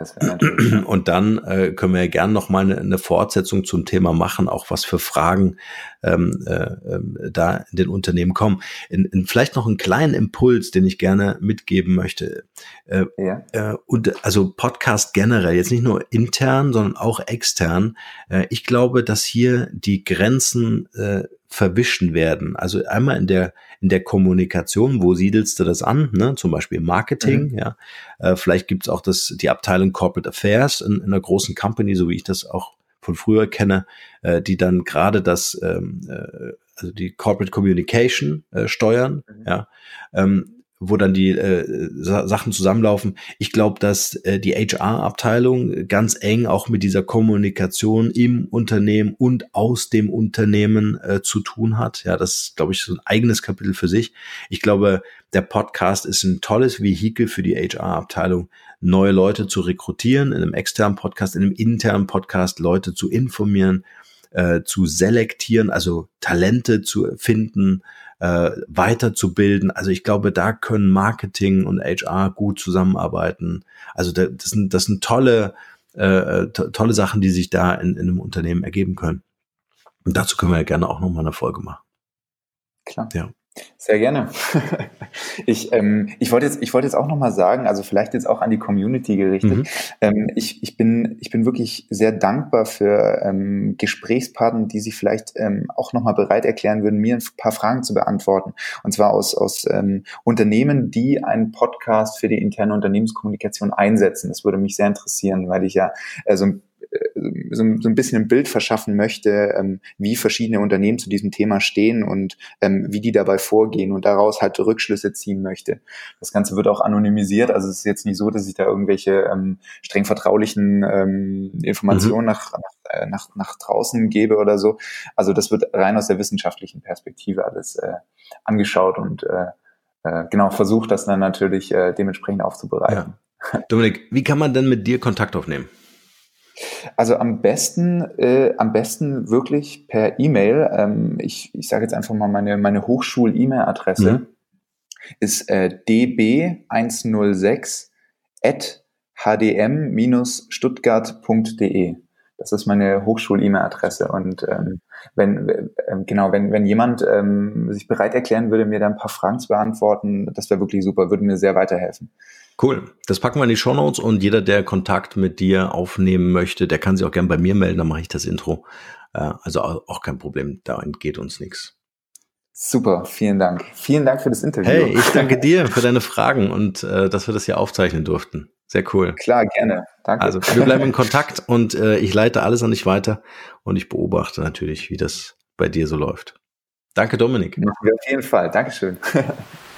Und dann äh, können wir ja gerne noch mal eine, eine, Fortsetzung zum Thema machen, auch was für Fragen ähm, äh, äh, da in den Unternehmen kommen. In, in vielleicht noch einen kleinen Impuls, den ich gerne mitgeben möchte. Äh, ja. äh, und also Podcast generell, jetzt nicht nur intern, sondern auch extern. Äh, ich glaube, dass hier die Grenzen äh, verwischen werden. Also einmal in der in der Kommunikation, wo siedelst du das an? Ne? Zum Beispiel Marketing, mhm. ja. Äh, vielleicht gibt's auch das die Abteilung Corporate Affairs in, in einer großen Company, so wie ich das auch von früher kenne, äh, die dann gerade das ähm, äh, also die Corporate Communication äh, steuern, mhm. ja. Ähm, wo dann die äh, Sachen zusammenlaufen. Ich glaube, dass äh, die HR-Abteilung ganz eng auch mit dieser Kommunikation im Unternehmen und aus dem Unternehmen äh, zu tun hat. Ja, das ist, glaube ich, so ein eigenes Kapitel für sich. Ich glaube, der Podcast ist ein tolles Vehikel für die HR-Abteilung, neue Leute zu rekrutieren, in einem externen Podcast, in einem internen Podcast Leute zu informieren, äh, zu selektieren, also Talente zu finden, äh, weiterzubilden. Also ich glaube, da können Marketing und HR gut zusammenarbeiten. Also das sind, das sind tolle, äh, to tolle Sachen, die sich da in, in einem Unternehmen ergeben können. Und dazu können wir ja gerne auch nochmal eine Folge machen. Klar. Ja. Sehr gerne. ich, ähm, ich wollte jetzt, ich wollte jetzt auch nochmal sagen, also vielleicht jetzt auch an die Community gerichtet. Mhm. Ähm, ich, ich, bin, ich bin wirklich sehr dankbar für ähm, Gesprächspartner, die sich vielleicht ähm, auch nochmal bereit erklären würden, mir ein paar Fragen zu beantworten. Und zwar aus, aus ähm, Unternehmen, die einen Podcast für die interne Unternehmenskommunikation einsetzen. Das würde mich sehr interessieren, weil ich ja äh, so ein so, so ein bisschen ein Bild verschaffen möchte, ähm, wie verschiedene Unternehmen zu diesem Thema stehen und ähm, wie die dabei vorgehen und daraus halt Rückschlüsse ziehen möchte. Das Ganze wird auch anonymisiert, also es ist jetzt nicht so, dass ich da irgendwelche ähm, streng vertraulichen ähm, Informationen mhm. nach, nach, äh, nach, nach draußen gebe oder so. Also das wird rein aus der wissenschaftlichen Perspektive alles äh, angeschaut und äh, äh, genau versucht, das dann natürlich äh, dementsprechend aufzubereiten. Ja. Dominik, wie kann man denn mit dir Kontakt aufnehmen? Also am besten, äh, am besten wirklich per E-Mail. Ähm, ich ich sage jetzt einfach mal meine, meine Hochschul-E-Mail-Adresse mhm. ist äh, db106 at hdm-stuttgart.de. Das ist meine Hochschul-E-Mail-Adresse. Und ähm, wenn äh, genau, wenn, wenn jemand ähm, sich bereit erklären würde, mir da ein paar Fragen zu beantworten, das wäre wirklich super, würde mir sehr weiterhelfen. Cool. Das packen wir in die Show Notes und jeder, der Kontakt mit dir aufnehmen möchte, der kann sich auch gerne bei mir melden, dann mache ich das Intro. Äh, also auch kein Problem, da entgeht uns nichts. Super, vielen Dank. Vielen Dank für das Interview. Hey, ich danke dir für deine Fragen und äh, dass wir das hier aufzeichnen durften. Sehr cool. Klar, gerne. Danke. Also wir bleiben in Kontakt und äh, ich leite alles an dich weiter und ich beobachte natürlich, wie das bei dir so läuft. Danke, Dominik. Auf jeden Fall. Dankeschön.